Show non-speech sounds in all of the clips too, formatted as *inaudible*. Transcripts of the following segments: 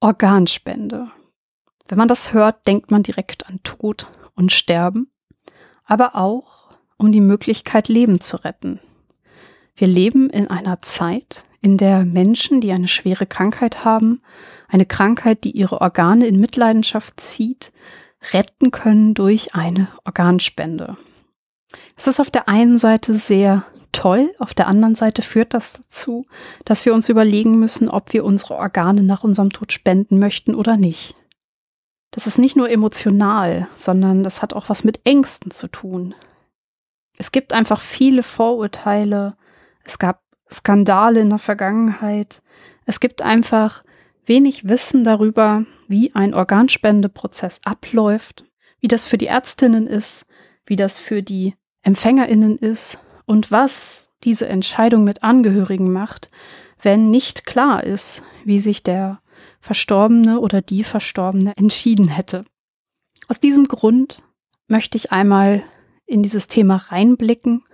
Organspende. Wenn man das hört, denkt man direkt an Tod und Sterben, aber auch um die Möglichkeit, Leben zu retten. Wir leben in einer Zeit, in der Menschen, die eine schwere Krankheit haben, eine Krankheit, die ihre Organe in Mitleidenschaft zieht, retten können durch eine Organspende. Es ist auf der einen Seite sehr toll, auf der anderen Seite führt das dazu, dass wir uns überlegen müssen, ob wir unsere Organe nach unserem Tod spenden möchten oder nicht. Das ist nicht nur emotional, sondern das hat auch was mit Ängsten zu tun. Es gibt einfach viele Vorurteile, es gab Skandale in der Vergangenheit, es gibt einfach wenig Wissen darüber, wie ein Organspendeprozess abläuft, wie das für die Ärztinnen ist, wie das für die Empfängerinnen ist und was diese Entscheidung mit Angehörigen macht, wenn nicht klar ist, wie sich der Verstorbene oder die Verstorbene entschieden hätte. Aus diesem Grund möchte ich einmal in dieses Thema reinblicken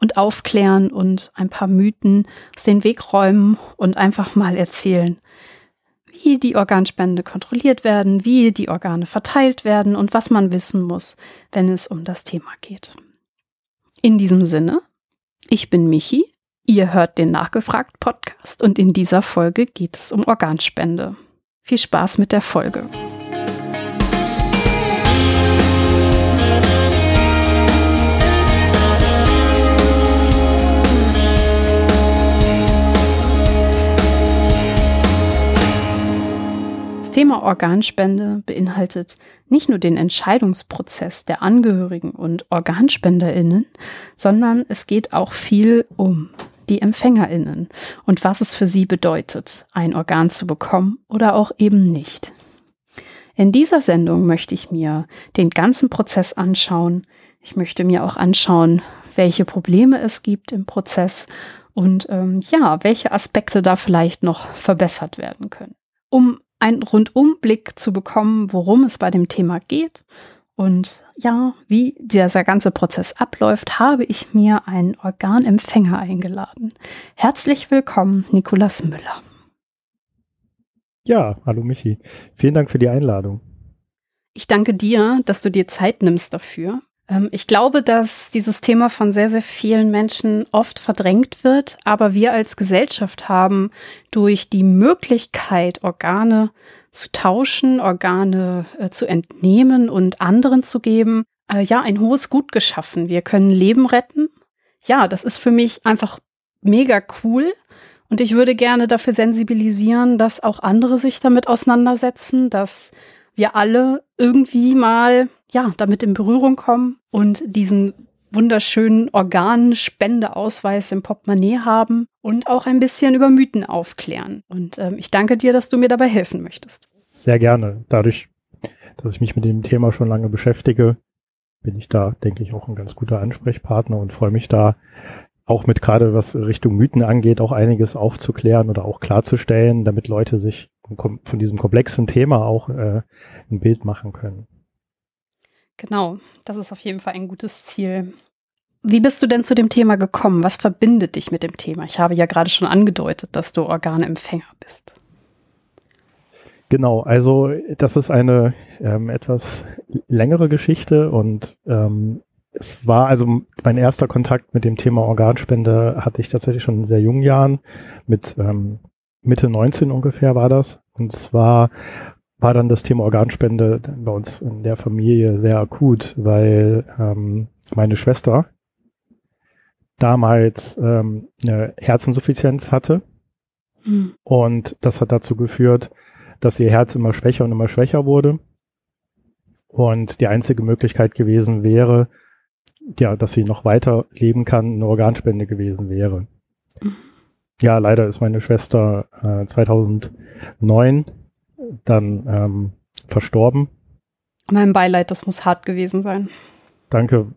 und aufklären und ein paar Mythen aus den Weg räumen und einfach mal erzählen, wie die Organspende kontrolliert werden, wie die Organe verteilt werden und was man wissen muss, wenn es um das Thema geht. In diesem Sinne, ich bin Michi, ihr hört den Nachgefragt Podcast und in dieser Folge geht es um Organspende. Viel Spaß mit der Folge. Thema Organspende beinhaltet nicht nur den Entscheidungsprozess der Angehörigen und Organspenderinnen, sondern es geht auch viel um die Empfängerinnen und was es für sie bedeutet, ein Organ zu bekommen oder auch eben nicht. In dieser Sendung möchte ich mir den ganzen Prozess anschauen. Ich möchte mir auch anschauen, welche Probleme es gibt im Prozess und ähm, ja, welche Aspekte da vielleicht noch verbessert werden können. Um einen Rundumblick zu bekommen, worum es bei dem Thema geht und ja, wie dieser ganze Prozess abläuft, habe ich mir einen Organempfänger eingeladen. Herzlich willkommen, Nikolas Müller. Ja, hallo Michi. Vielen Dank für die Einladung. Ich danke dir, dass du dir Zeit nimmst dafür. Ähm, ich glaube, dass dieses Thema von sehr, sehr vielen Menschen oft verdrängt wird, aber wir als Gesellschaft haben durch die Möglichkeit, Organe zu tauschen, Organe äh, zu entnehmen und anderen zu geben, äh, ja, ein hohes Gut geschaffen. Wir können Leben retten. Ja, das ist für mich einfach mega cool. Und ich würde gerne dafür sensibilisieren, dass auch andere sich damit auseinandersetzen, dass wir alle irgendwie mal ja damit in Berührung kommen und diesen wunderschönen Organspendeausweis im Portemonnaie haben und auch ein bisschen über Mythen aufklären. Und ähm, ich danke dir, dass du mir dabei helfen möchtest. Sehr gerne. Dadurch, dass ich mich mit dem Thema schon lange beschäftige, bin ich da, denke ich, auch ein ganz guter Ansprechpartner und freue mich da auch mit gerade was Richtung Mythen angeht, auch einiges aufzuklären oder auch klarzustellen, damit Leute sich von diesem komplexen Thema auch äh, ein Bild machen können. Genau, das ist auf jeden Fall ein gutes Ziel. Wie bist du denn zu dem Thema gekommen? Was verbindet dich mit dem Thema? Ich habe ja gerade schon angedeutet, dass du Organempfänger bist. Genau, also das ist eine ähm, etwas längere Geschichte und ähm, es war also mein erster Kontakt mit dem Thema Organspende hatte ich tatsächlich schon in sehr jungen Jahren mit ähm, Mitte 19 ungefähr war das. Und zwar war dann das Thema Organspende bei uns in der Familie sehr akut, weil ähm, meine Schwester damals ähm, eine Herzinsuffizienz hatte. Mhm. Und das hat dazu geführt, dass ihr Herz immer schwächer und immer schwächer wurde. Und die einzige Möglichkeit gewesen wäre, ja, dass sie noch weiter leben kann, eine Organspende gewesen wäre. Mhm. Ja, leider ist meine Schwester äh, 2009 dann ähm, verstorben. Mein Beileid, das muss hart gewesen sein. Danke,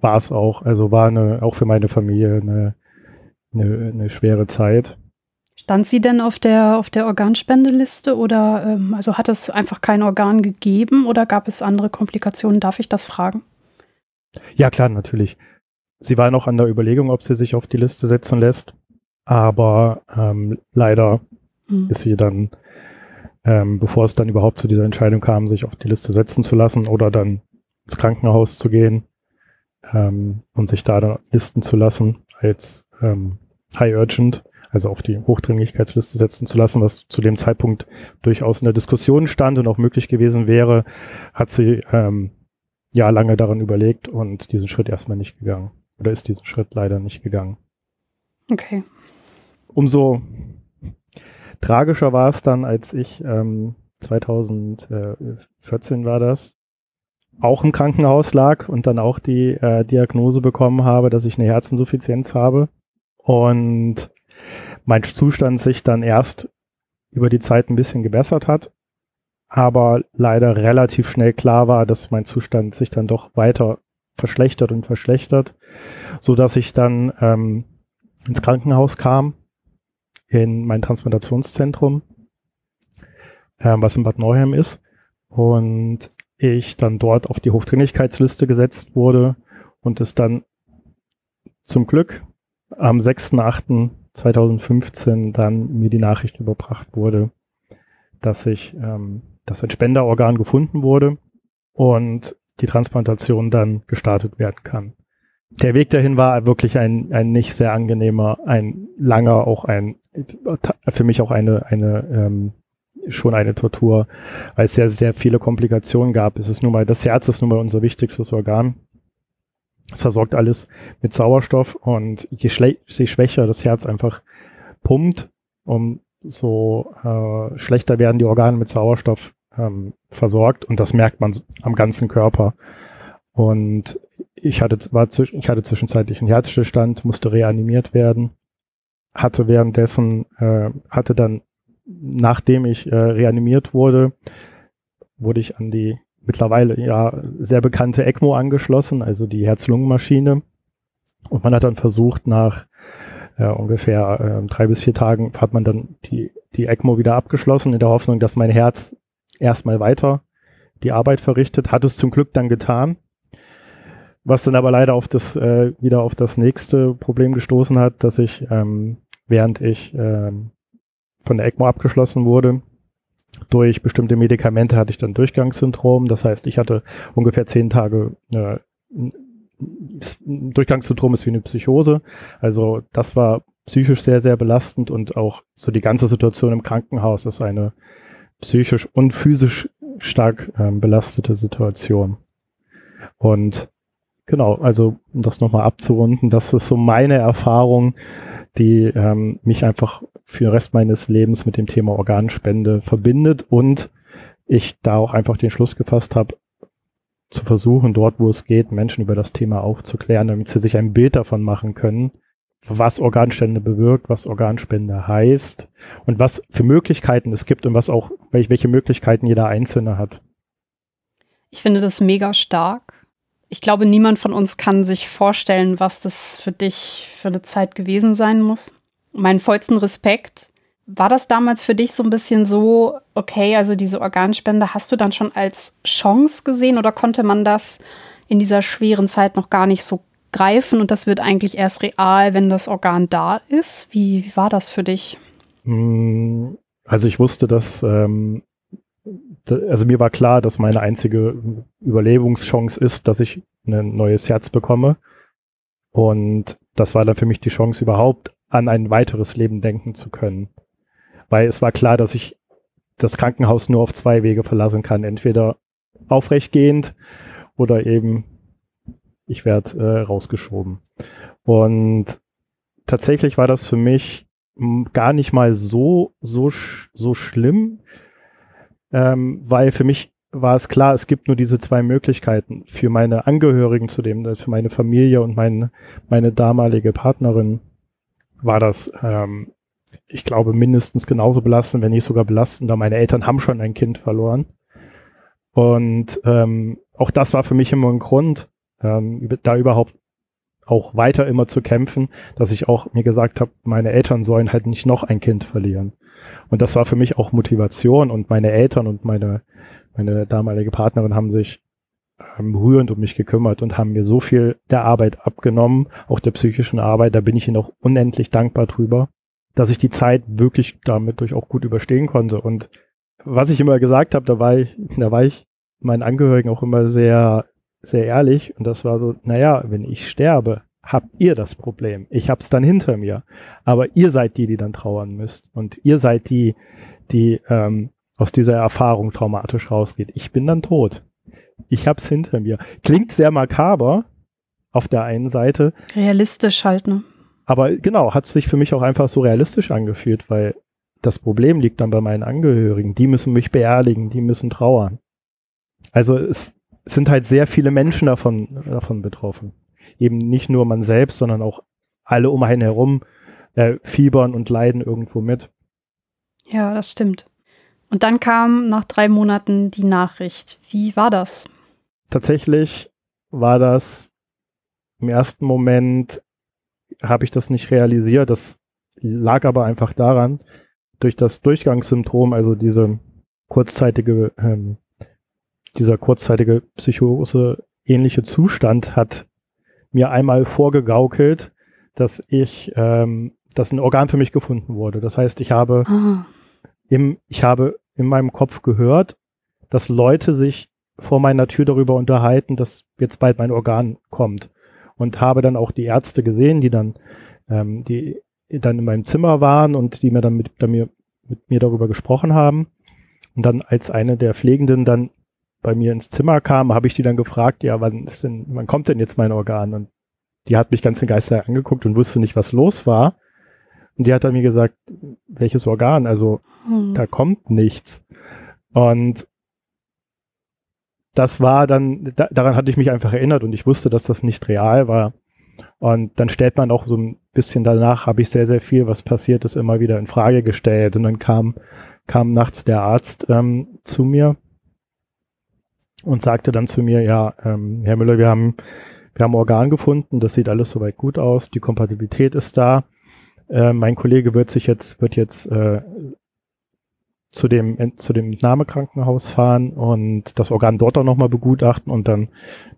war es auch. Also war eine, auch für meine Familie eine, eine, eine schwere Zeit. Stand sie denn auf der, auf der Organspendeliste oder ähm, also hat es einfach kein Organ gegeben oder gab es andere Komplikationen? Darf ich das fragen? Ja, klar, natürlich. Sie war noch an der Überlegung, ob sie sich auf die Liste setzen lässt, aber ähm, leider mhm. ist sie dann ähm, bevor es dann überhaupt zu dieser Entscheidung kam, sich auf die Liste setzen zu lassen oder dann ins Krankenhaus zu gehen ähm, und sich da dann listen zu lassen als ähm, High Urgent, also auf die Hochdringlichkeitsliste setzen zu lassen, was zu dem Zeitpunkt durchaus in der Diskussion stand und auch möglich gewesen wäre, hat sie ähm, ja lange daran überlegt und diesen Schritt erstmal nicht gegangen. Oder ist diesen Schritt leider nicht gegangen. Okay. Umso tragischer war es dann, als ich ähm, 2014 war das, auch im Krankenhaus lag und dann auch die äh, Diagnose bekommen habe, dass ich eine Herzinsuffizienz habe. Und mein Zustand sich dann erst über die Zeit ein bisschen gebessert hat, aber leider relativ schnell klar war, dass mein Zustand sich dann doch weiter verschlechtert und verschlechtert, so dass ich dann ähm, ins Krankenhaus kam, in mein Transplantationszentrum, äh, was in Bad Neuheim ist, und ich dann dort auf die Hochdringlichkeitsliste gesetzt wurde und es dann zum Glück am 6.8.2015 dann mir die Nachricht überbracht wurde, dass ich, ähm, dass ein Spenderorgan gefunden wurde und die Transplantation dann gestartet werden kann. Der Weg dahin war wirklich ein, ein nicht sehr angenehmer, ein langer, auch ein, für mich auch eine, eine, ähm, schon eine Tortur, weil es sehr, sehr viele Komplikationen gab. Es ist nun mal, das Herz ist nun mal unser wichtigstes Organ. Es versorgt alles mit Sauerstoff und je, je schwächer das Herz einfach pumpt, umso äh, schlechter werden die Organe mit Sauerstoff ähm, versorgt und das merkt man am ganzen Körper. Und ich hatte, war, ich hatte zwischenzeitlich einen Herzstillstand, musste reanimiert werden, hatte währenddessen, äh, hatte dann, nachdem ich äh, reanimiert wurde, wurde ich an die mittlerweile ja sehr bekannte ECMO angeschlossen, also die Herz-Lungen-Maschine. Und man hat dann versucht, nach äh, ungefähr äh, drei bis vier Tagen hat man dann die, die ECMO wieder abgeschlossen, in der Hoffnung, dass mein Herz erstmal weiter die Arbeit verrichtet. Hat es zum Glück dann getan. Was dann aber leider auf das, äh, wieder auf das nächste Problem gestoßen hat, dass ich, ähm, während ich ähm, von der ECMO abgeschlossen wurde, durch bestimmte Medikamente hatte ich dann Durchgangssyndrom. Das heißt, ich hatte ungefähr zehn Tage äh, Durchgangssyndrom ist wie eine Psychose. Also das war psychisch sehr, sehr belastend und auch so die ganze Situation im Krankenhaus ist eine psychisch und physisch stark ähm, belastete Situation. Und genau, also um das nochmal abzurunden, das ist so meine Erfahrung, die ähm, mich einfach für den Rest meines Lebens mit dem Thema Organspende verbindet und ich da auch einfach den Schluss gefasst habe, zu versuchen, dort, wo es geht, Menschen über das Thema aufzuklären, damit sie sich ein Bild davon machen können, was Organspende bewirkt, was Organspende heißt und was für Möglichkeiten es gibt und was auch, welche Möglichkeiten jeder Einzelne hat. Ich finde das mega stark. Ich glaube, niemand von uns kann sich vorstellen, was das für dich für eine Zeit gewesen sein muss. Meinen vollsten Respekt. War das damals für dich so ein bisschen so, okay, also diese Organspende hast du dann schon als Chance gesehen oder konnte man das in dieser schweren Zeit noch gar nicht so greifen und das wird eigentlich erst real, wenn das Organ da ist. Wie, wie war das für dich? Hm, also ich wusste, dass, ähm, also mir war klar, dass meine einzige Überlebungschance ist, dass ich ein neues Herz bekomme. Und das war dann für mich die Chance, überhaupt an ein weiteres Leben denken zu können. Weil es war klar, dass ich das Krankenhaus nur auf zwei Wege verlassen kann. Entweder aufrechtgehend oder eben ich werde äh, rausgeschoben. Und tatsächlich war das für mich gar nicht mal so, so, so schlimm, ähm, weil für mich war es klar, es gibt nur diese zwei Möglichkeiten. Für meine Angehörigen zu dem, für meine Familie und meine, meine damalige Partnerin war das, ähm, ich glaube, mindestens genauso belastend, wenn nicht sogar belastender. Meine Eltern haben schon ein Kind verloren. Und ähm, auch das war für mich immer ein Grund, ähm, da überhaupt auch weiter immer zu kämpfen, dass ich auch mir gesagt habe, meine Eltern sollen halt nicht noch ein Kind verlieren. Und das war für mich auch Motivation und meine Eltern und meine, meine damalige Partnerin haben sich ähm, rührend um mich gekümmert und haben mir so viel der Arbeit abgenommen, auch der psychischen Arbeit, da bin ich ihnen auch unendlich dankbar drüber, dass ich die Zeit wirklich damit durch auch gut überstehen konnte. Und was ich immer gesagt habe, da war ich, da war ich meinen Angehörigen auch immer sehr, sehr ehrlich. Und das war so, naja, wenn ich sterbe, habt ihr das Problem. Ich hab's dann hinter mir. Aber ihr seid die, die dann trauern müsst. Und ihr seid die, die ähm, aus dieser Erfahrung traumatisch rausgeht. Ich bin dann tot. Ich hab's hinter mir. Klingt sehr makaber auf der einen Seite. Realistisch halt, ne? Aber genau, hat sich für mich auch einfach so realistisch angefühlt, weil das Problem liegt dann bei meinen Angehörigen. Die müssen mich beerdigen, die müssen trauern. Also es sind halt sehr viele Menschen davon, davon betroffen. Eben nicht nur man selbst, sondern auch alle um einen herum äh, fiebern und leiden irgendwo mit. Ja, das stimmt. Und dann kam nach drei Monaten die Nachricht. Wie war das? Tatsächlich war das im ersten Moment, habe ich das nicht realisiert. Das lag aber einfach daran, durch das Durchgangssymptom, also diese kurzzeitige, ähm, dieser kurzzeitige Psychose ähnliche Zustand hat mir einmal vorgegaukelt, dass ich, ähm, dass ein Organ für mich gefunden wurde. Das heißt, ich habe ah im, ich habe in meinem Kopf gehört, dass Leute sich vor meiner Tür darüber unterhalten, dass jetzt bald mein Organ kommt. Und habe dann auch die Ärzte gesehen, die dann, ähm, die dann in meinem Zimmer waren und die mir dann mit, mir, mit mir darüber gesprochen haben. Und dann als eine der Pflegenden dann bei mir ins Zimmer kam, habe ich die dann gefragt, ja, wann ist denn, wann kommt denn jetzt mein Organ? Und die hat mich ganz in Geister angeguckt und wusste nicht, was los war. Und die hat dann mir gesagt, welches Organ? Also hm. da kommt nichts. Und das war dann, da, daran hatte ich mich einfach erinnert und ich wusste, dass das nicht real war. Und dann stellt man auch so ein bisschen danach, habe ich sehr, sehr viel, was passiert ist, immer wieder in Frage gestellt. Und dann kam, kam nachts der Arzt ähm, zu mir und sagte dann zu mir, ja, ähm, Herr Müller, wir haben, wir haben Organ gefunden, das sieht alles soweit gut aus, die Kompatibilität ist da. Äh, mein Kollege wird sich jetzt, wird jetzt äh, zu dem, zu dem Nahmekrankenhaus fahren und das Organ dort auch nochmal begutachten und dann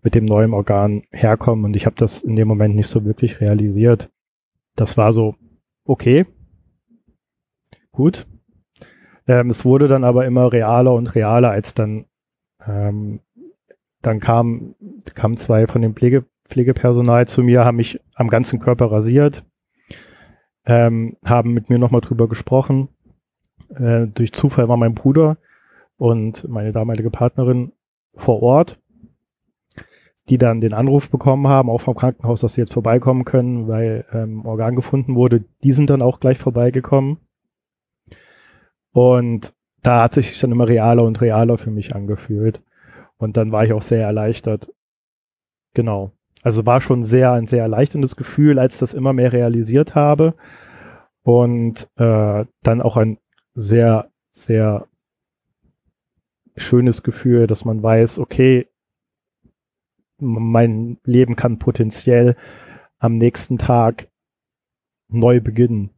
mit dem neuen Organ herkommen. Und ich habe das in dem Moment nicht so wirklich realisiert. Das war so, okay, gut. Ähm, es wurde dann aber immer realer und realer, als dann, ähm, dann kamen kam zwei von dem Pflege, Pflegepersonal zu mir, haben mich am ganzen Körper rasiert, ähm, haben mit mir nochmal drüber gesprochen. Äh, durch Zufall war mein Bruder und meine damalige Partnerin vor Ort, die dann den Anruf bekommen haben, auch vom Krankenhaus, dass sie jetzt vorbeikommen können, weil ähm, Organ gefunden wurde. Die sind dann auch gleich vorbeigekommen. Und da hat sich dann immer realer und realer für mich angefühlt. Und dann war ich auch sehr erleichtert. Genau. Also war schon sehr ein sehr erleichterndes Gefühl, als ich das immer mehr realisiert habe. Und äh, dann auch ein sehr, sehr schönes Gefühl, dass man weiß, okay, mein Leben kann potenziell am nächsten Tag neu beginnen.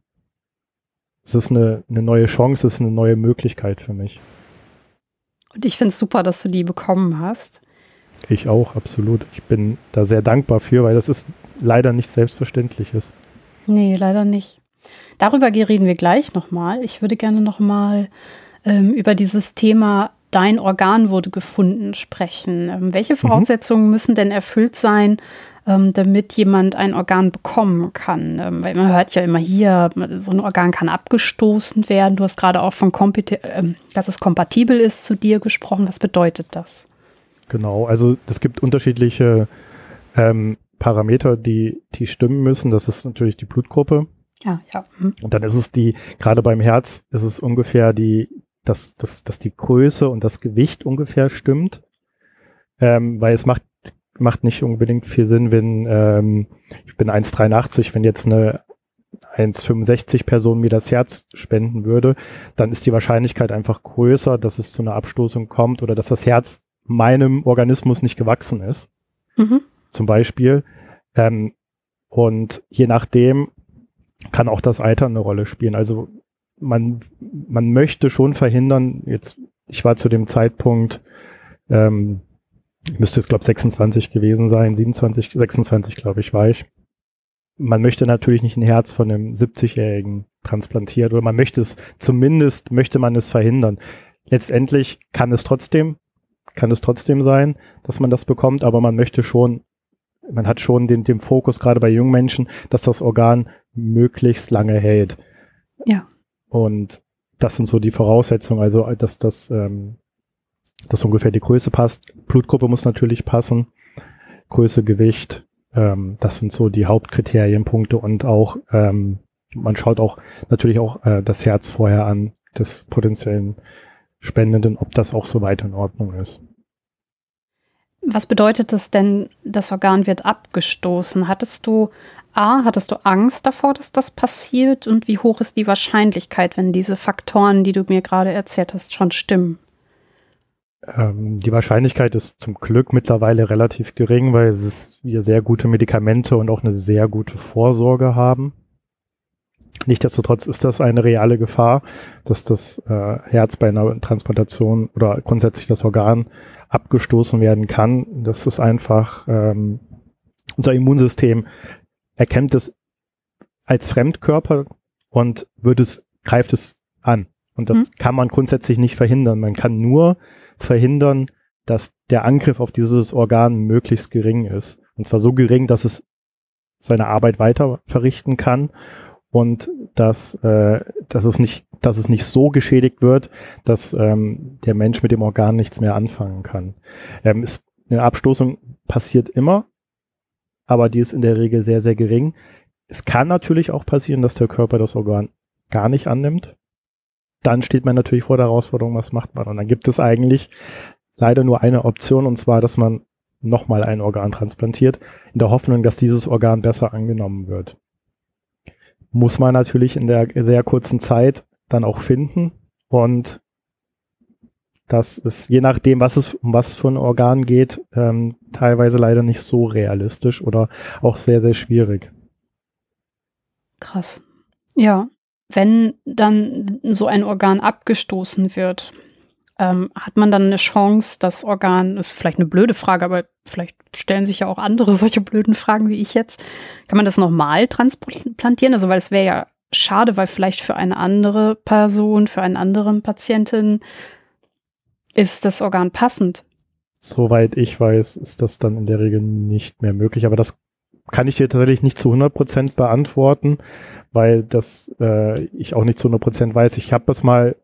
Es ist eine, eine neue Chance, es ist eine neue Möglichkeit für mich. Und ich finde es super, dass du die bekommen hast. Ich auch, absolut. Ich bin da sehr dankbar für, weil das ist leider nicht selbstverständlich ist. Nee, leider nicht. Darüber reden wir gleich nochmal. Ich würde gerne nochmal ähm, über dieses Thema Dein Organ wurde gefunden sprechen. Ähm, welche mhm. Voraussetzungen mhm. müssen denn erfüllt sein, ähm, damit jemand ein Organ bekommen kann? Ähm, weil man hört ja immer hier, so ein Organ kann abgestoßen werden. Du hast gerade auch von, ähm, dass es kompatibel ist zu dir gesprochen. Was bedeutet das? Genau, also es gibt unterschiedliche ähm, Parameter, die, die stimmen müssen. Das ist natürlich die Blutgruppe. Ja, ja. Hm. Und dann ist es die, gerade beim Herz ist es ungefähr die, dass, dass, dass die Größe und das Gewicht ungefähr stimmt. Ähm, weil es macht, macht nicht unbedingt viel Sinn, wenn ähm, ich bin 1,83, wenn jetzt eine 1,65 Person mir das Herz spenden würde, dann ist die Wahrscheinlichkeit einfach größer, dass es zu einer Abstoßung kommt oder dass das Herz meinem Organismus nicht gewachsen ist. Mhm. Zum Beispiel. Ähm, und je nachdem kann auch das Alter eine Rolle spielen. Also man, man möchte schon verhindern, jetzt, ich war zu dem Zeitpunkt, ähm, müsste jetzt, glaube 26 gewesen sein, 27, 26, glaube ich, war ich. Man möchte natürlich nicht ein Herz von einem 70-Jährigen transplantiert oder man möchte es, zumindest möchte man es verhindern letztendlich kann es trotzdem, kann es trotzdem sein, dass man das bekommt, aber man möchte schon, man hat schon den, den Fokus gerade bei jungen Menschen, dass das Organ möglichst lange hält. Ja. Und das sind so die Voraussetzungen, also dass das, ähm, dass ungefähr die Größe passt. Blutgruppe muss natürlich passen, Größe, Gewicht, ähm, das sind so die Hauptkriterienpunkte und auch ähm, man schaut auch natürlich auch äh, das Herz vorher an des potenziellen Spendenden, ob das auch so weit in Ordnung ist. Was bedeutet das denn, das Organ wird abgestoßen? Hattest du A, hattest du Angst davor, dass das passiert? Und wie hoch ist die Wahrscheinlichkeit, wenn diese Faktoren, die du mir gerade erzählt hast, schon stimmen? Ähm, die Wahrscheinlichkeit ist zum Glück mittlerweile relativ gering, weil es wir sehr gute Medikamente und auch eine sehr gute Vorsorge haben. Nichtsdestotrotz ist das eine reale Gefahr, dass das äh, Herz bei einer Transplantation oder grundsätzlich das Organ abgestoßen werden kann. Das ist einfach ähm, unser Immunsystem erkennt es als Fremdkörper und wird es, greift es an. Und das mhm. kann man grundsätzlich nicht verhindern. Man kann nur verhindern, dass der Angriff auf dieses Organ möglichst gering ist. Und zwar so gering, dass es seine Arbeit weiter verrichten kann und dass, äh, dass, es nicht, dass es nicht so geschädigt wird, dass ähm, der Mensch mit dem Organ nichts mehr anfangen kann. Ähm, ist, eine Abstoßung passiert immer, aber die ist in der Regel sehr, sehr gering. Es kann natürlich auch passieren, dass der Körper das Organ gar nicht annimmt. Dann steht man natürlich vor der Herausforderung, was macht man? Und dann gibt es eigentlich leider nur eine Option, und zwar, dass man nochmal ein Organ transplantiert, in der Hoffnung, dass dieses Organ besser angenommen wird muss man natürlich in der sehr kurzen Zeit dann auch finden. Und das ist, je nachdem, was es, um was es für ein Organ geht, ähm, teilweise leider nicht so realistisch oder auch sehr, sehr schwierig. Krass. Ja, wenn dann so ein Organ abgestoßen wird, ähm, hat man dann eine Chance, das Organ, ist vielleicht eine blöde Frage, aber vielleicht stellen sich ja auch andere *laughs* solche blöden Fragen wie ich jetzt. Kann man das nochmal transplantieren? Also, weil es wäre ja schade, weil vielleicht für eine andere Person, für einen anderen Patienten ist das Organ passend. Soweit ich weiß, ist das dann in der Regel nicht mehr möglich, aber das kann ich dir tatsächlich nicht zu 100 Prozent beantworten, weil das äh, ich auch nicht zu 100 Prozent weiß. Ich habe das mal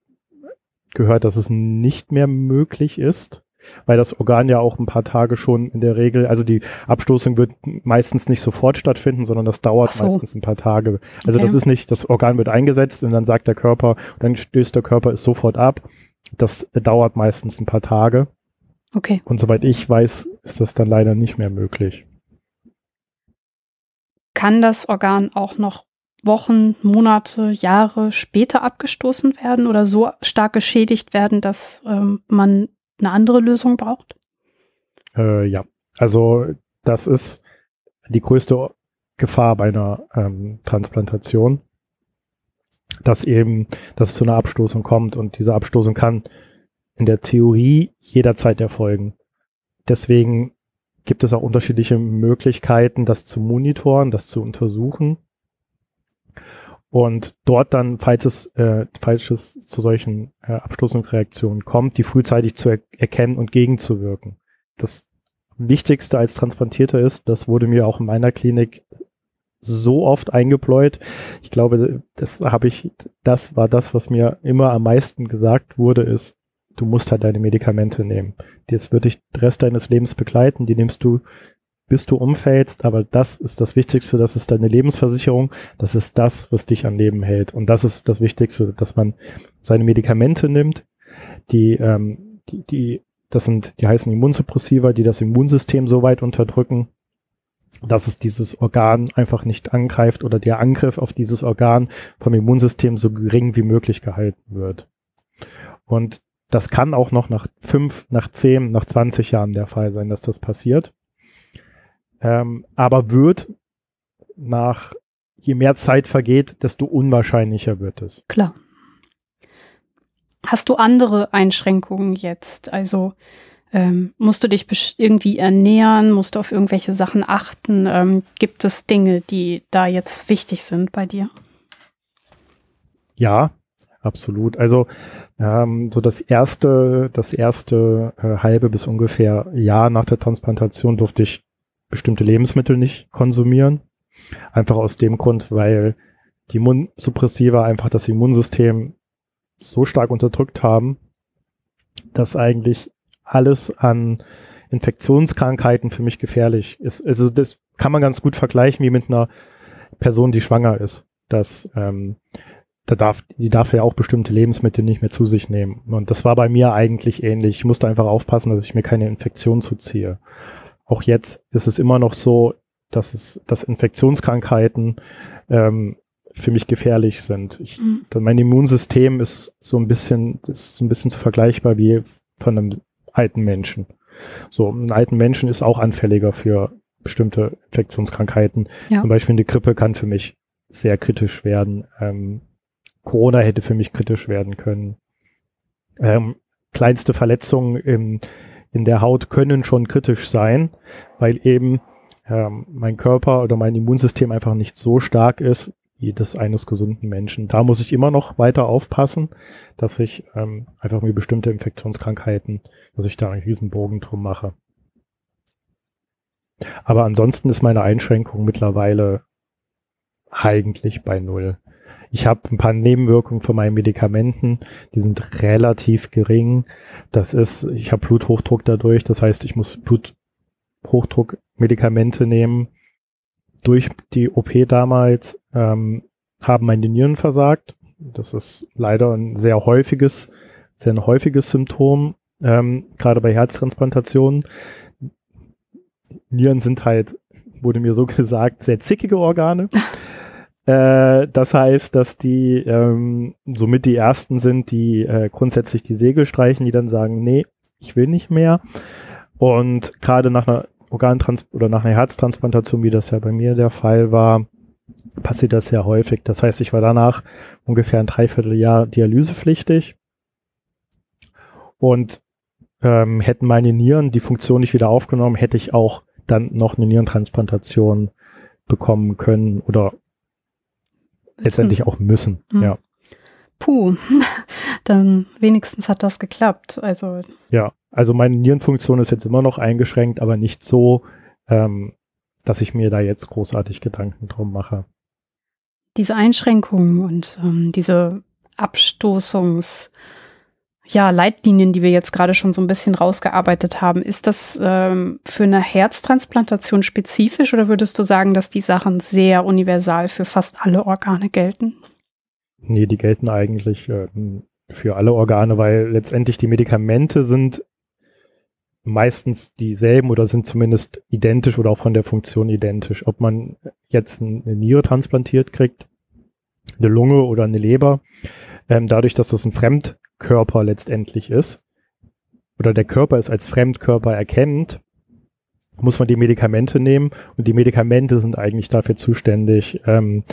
gehört, dass es nicht mehr möglich ist, weil das Organ ja auch ein paar Tage schon in der Regel, also die Abstoßung wird meistens nicht sofort stattfinden, sondern das dauert so. meistens ein paar Tage. Also okay. das ist nicht, das Organ wird eingesetzt und dann sagt der Körper, dann stößt der Körper es sofort ab. Das dauert meistens ein paar Tage. Okay. Und soweit ich weiß, ist das dann leider nicht mehr möglich. Kann das Organ auch noch Wochen, Monate, Jahre später abgestoßen werden oder so stark geschädigt werden, dass ähm, man eine andere Lösung braucht? Äh, ja, also das ist die größte Gefahr bei einer ähm, Transplantation, dass eben, dass es zu einer Abstoßung kommt und diese Abstoßung kann in der Theorie jederzeit erfolgen. Deswegen gibt es auch unterschiedliche Möglichkeiten, das zu monitoren, das zu untersuchen und dort dann, falls es, äh, falls es zu solchen äh, Abstoßungsreaktionen kommt, die frühzeitig zu er erkennen und gegenzuwirken. Das Wichtigste als Transplantierter ist, das wurde mir auch in meiner Klinik so oft eingebläut. Ich glaube, das habe ich, das war das, was mir immer am meisten gesagt wurde, ist, du musst halt deine Medikamente nehmen. Das wird dich den Rest deines Lebens begleiten, die nimmst du bis du umfällst, aber das ist das Wichtigste, das ist deine Lebensversicherung, das ist das, was dich am Leben hält. Und das ist das Wichtigste, dass man seine Medikamente nimmt, die, ähm, die, die, das sind, die heißen Immunsuppressiva, die das Immunsystem so weit unterdrücken, dass es dieses Organ einfach nicht angreift oder der Angriff auf dieses Organ vom Immunsystem so gering wie möglich gehalten wird. Und das kann auch noch nach fünf, nach zehn, nach 20 Jahren der Fall sein, dass das passiert ähm, aber wird nach je mehr Zeit vergeht, desto unwahrscheinlicher wird es. Klar. Hast du andere Einschränkungen jetzt? Also ähm, musst du dich irgendwie ernähren? Musst du auf irgendwelche Sachen achten? Ähm, gibt es Dinge, die da jetzt wichtig sind bei dir? Ja, absolut. Also ähm, so das erste, das erste äh, halbe bis ungefähr Jahr nach der Transplantation durfte ich bestimmte Lebensmittel nicht konsumieren. Einfach aus dem Grund, weil die Immunsuppressiva einfach das Immunsystem so stark unterdrückt haben, dass eigentlich alles an Infektionskrankheiten für mich gefährlich ist. Also das kann man ganz gut vergleichen wie mit einer Person, die schwanger ist. Das, ähm, da darf, die darf ja auch bestimmte Lebensmittel nicht mehr zu sich nehmen. Und das war bei mir eigentlich ähnlich. Ich musste einfach aufpassen, dass ich mir keine Infektion zuziehe. Auch jetzt ist es immer noch so, dass es, dass Infektionskrankheiten ähm, für mich gefährlich sind. Ich, mhm. Mein Immunsystem ist so ein bisschen, ist so ein bisschen zu vergleichbar wie von einem alten Menschen. So, ein alten Menschen ist auch anfälliger für bestimmte Infektionskrankheiten. Ja. Zum Beispiel eine Grippe kann für mich sehr kritisch werden. Ähm, Corona hätte für mich kritisch werden können. Ähm, kleinste Verletzungen im, in der Haut können schon kritisch sein, weil eben ähm, mein Körper oder mein Immunsystem einfach nicht so stark ist, wie das eines gesunden Menschen. Da muss ich immer noch weiter aufpassen, dass ich ähm, einfach mir bestimmte Infektionskrankheiten, dass ich da einen riesen Bogen drum mache. Aber ansonsten ist meine Einschränkung mittlerweile eigentlich bei Null. Ich habe ein paar Nebenwirkungen von meinen Medikamenten, die sind relativ gering. Das ist, ich habe Bluthochdruck dadurch, das heißt, ich muss Bluthochdruckmedikamente nehmen. Durch die OP damals ähm, haben meine Nieren versagt. Das ist leider ein sehr häufiges, sehr ein häufiges Symptom, ähm, gerade bei Herztransplantationen. Nieren sind halt, wurde mir so *laughs* gesagt, sehr zickige Organe. Äh, das heißt, dass die ähm, somit die ersten sind, die äh, grundsätzlich die Segel streichen, die dann sagen, nee, ich will nicht mehr. Und gerade nach einer Organtrans oder nach einer Herztransplantation, wie das ja bei mir der Fall war, passiert das sehr häufig. Das heißt, ich war danach ungefähr ein Dreivierteljahr dialysepflichtig und ähm, hätten meine Nieren die Funktion nicht wieder aufgenommen, hätte ich auch dann noch eine Nierentransplantation bekommen können oder letztendlich auch müssen. Mhm. Ja. Puh, *laughs* dann wenigstens hat das geklappt. Also ja, also meine Nierenfunktion ist jetzt immer noch eingeschränkt, aber nicht so, ähm, dass ich mir da jetzt großartig Gedanken drum mache. Diese Einschränkungen und ähm, diese Abstoßungs- ja, Leitlinien, die wir jetzt gerade schon so ein bisschen rausgearbeitet haben, ist das ähm, für eine Herztransplantation spezifisch oder würdest du sagen, dass die Sachen sehr universal für fast alle Organe gelten? Nee, die gelten eigentlich äh, für alle Organe, weil letztendlich die Medikamente sind meistens dieselben oder sind zumindest identisch oder auch von der Funktion identisch. Ob man jetzt eine Niere transplantiert kriegt, eine Lunge oder eine Leber, ähm, dadurch, dass das ein Fremd Körper letztendlich ist, oder der Körper es als Fremdkörper erkennt, muss man die Medikamente nehmen und die Medikamente sind eigentlich dafür zuständig, ähm,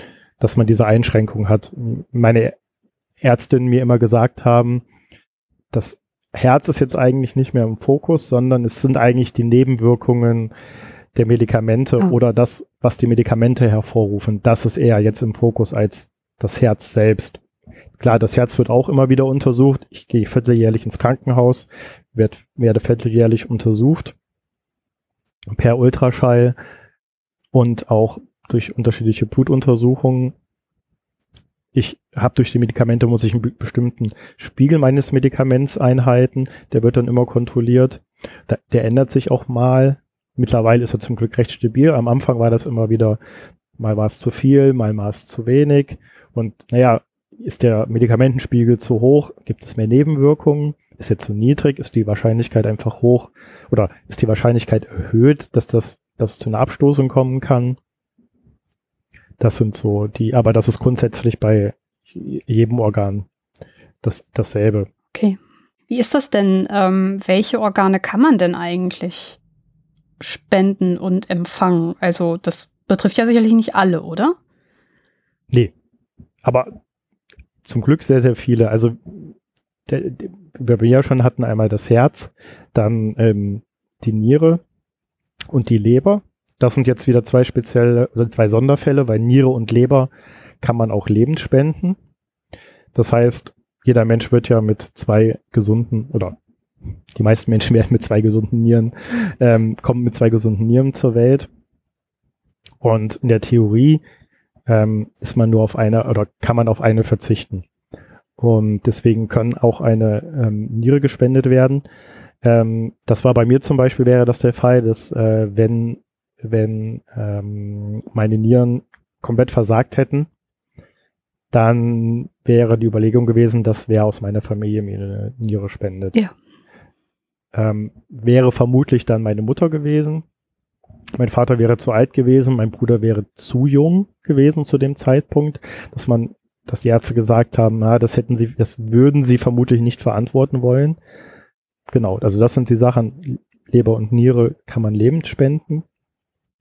dass man diese Einschränkung hat. Meine Ärztinnen mir immer gesagt haben, das Herz ist jetzt eigentlich nicht mehr im Fokus, sondern es sind eigentlich die Nebenwirkungen der Medikamente oh. oder das, was die Medikamente hervorrufen. Das ist eher jetzt im Fokus als das Herz selbst. Klar, das Herz wird auch immer wieder untersucht. Ich gehe vierteljährlich ins Krankenhaus, werd, werde vierteljährlich untersucht per Ultraschall und auch durch unterschiedliche Blutuntersuchungen. Ich habe durch die Medikamente, muss ich einen bestimmten Spiegel meines Medikaments einhalten. Der wird dann immer kontrolliert. Da, der ändert sich auch mal. Mittlerweile ist er zum Glück recht stabil. Am Anfang war das immer wieder, mal war es zu viel, mal war es zu wenig. Und naja, ist der Medikamentenspiegel zu hoch? Gibt es mehr Nebenwirkungen? Ist er zu niedrig? Ist die Wahrscheinlichkeit einfach hoch? Oder ist die Wahrscheinlichkeit erhöht, dass das, dass es zu einer Abstoßung kommen kann? Das sind so die, aber das ist grundsätzlich bei jedem Organ das, dasselbe. Okay. Wie ist das denn? Ähm, welche Organe kann man denn eigentlich spenden und empfangen? Also das betrifft ja sicherlich nicht alle, oder? Nee. Aber zum Glück sehr, sehr viele. Also der, der, wir ja schon hatten einmal das Herz, dann ähm, die Niere und die Leber. Das sind jetzt wieder zwei spezielle, also zwei Sonderfälle, weil Niere und Leber kann man auch lebend spenden. Das heißt, jeder Mensch wird ja mit zwei gesunden oder die meisten Menschen werden mit zwei gesunden Nieren, ähm, kommen mit zwei gesunden Nieren zur Welt. Und in der Theorie ähm, ist man nur auf eine oder kann man auf eine verzichten. Und deswegen können auch eine ähm, Niere gespendet werden. Ähm, das war bei mir zum Beispiel wäre das der Fall, dass äh, wenn wenn ähm, meine Nieren komplett versagt hätten, dann wäre die Überlegung gewesen, dass wer aus meiner Familie mir eine Niere spendet. Ja. Ähm, wäre vermutlich dann meine Mutter gewesen. Mein Vater wäre zu alt gewesen, mein Bruder wäre zu jung gewesen zu dem Zeitpunkt, dass man, dass die Ärzte gesagt haben, na, das hätten sie, das würden sie vermutlich nicht verantworten wollen. Genau, also das sind die Sachen. Leber und Niere kann man lebend spenden.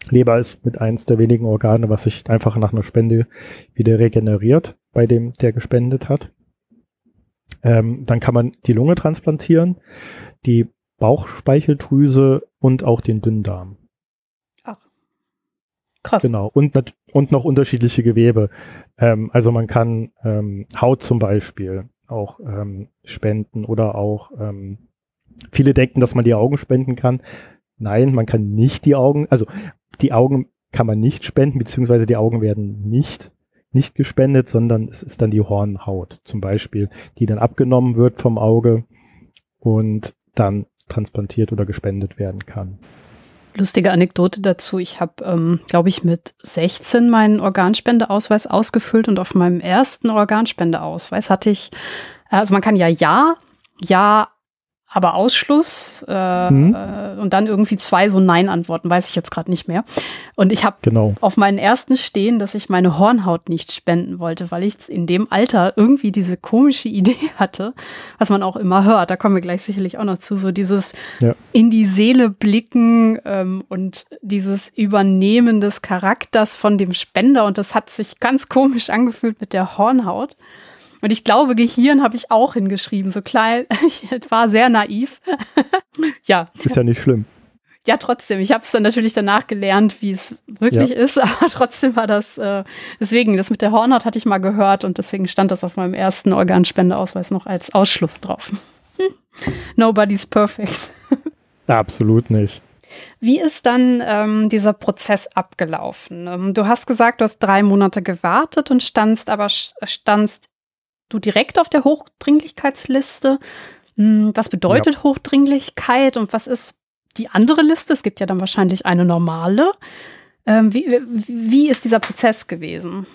Leber ist mit eins der wenigen Organe, was sich einfach nach einer Spende wieder regeneriert bei dem, der gespendet hat. Ähm, dann kann man die Lunge transplantieren, die Bauchspeicheldrüse und auch den Dünndarm. Krass. Genau. Und, und noch unterschiedliche Gewebe. Ähm, also man kann ähm, Haut zum Beispiel auch ähm, spenden oder auch ähm, viele denken, dass man die Augen spenden kann. Nein, man kann nicht die Augen, also die Augen kann man nicht spenden, beziehungsweise die Augen werden nicht nicht gespendet, sondern es ist dann die Hornhaut zum Beispiel, die dann abgenommen wird vom Auge und dann transplantiert oder gespendet werden kann. Lustige Anekdote dazu. Ich habe, ähm, glaube ich, mit 16 meinen Organspendeausweis ausgefüllt und auf meinem ersten Organspendeausweis hatte ich, also man kann ja Ja, Ja aber Ausschluss äh, mhm. äh, und dann irgendwie zwei so Nein-Antworten, weiß ich jetzt gerade nicht mehr. Und ich habe genau. auf meinen ersten stehen, dass ich meine Hornhaut nicht spenden wollte, weil ich in dem Alter irgendwie diese komische Idee *laughs* hatte, was man auch immer hört. Da kommen wir gleich sicherlich auch noch zu, so dieses ja. in die Seele blicken ähm, und dieses Übernehmen des Charakters von dem Spender. Und das hat sich ganz komisch angefühlt mit der Hornhaut. Und ich glaube, Gehirn habe ich auch hingeschrieben. So klein, *laughs* ich war sehr naiv. *laughs* ja. Ist ja nicht schlimm. Ja, trotzdem. Ich habe es dann natürlich danach gelernt, wie es wirklich ja. ist, *laughs* aber trotzdem war das, äh, deswegen, das mit der Hornhaut hatte ich mal gehört und deswegen stand das auf meinem ersten Organspendeausweis noch als Ausschluss drauf. Nobody's perfect. Absolut nicht. Wie ist dann ähm, dieser Prozess abgelaufen? Ähm, du hast gesagt, du hast drei Monate gewartet und standst aber standst du direkt auf der Hochdringlichkeitsliste? Hm, was bedeutet ja. Hochdringlichkeit und was ist die andere Liste? Es gibt ja dann wahrscheinlich eine normale. Ähm, wie, wie ist dieser Prozess gewesen?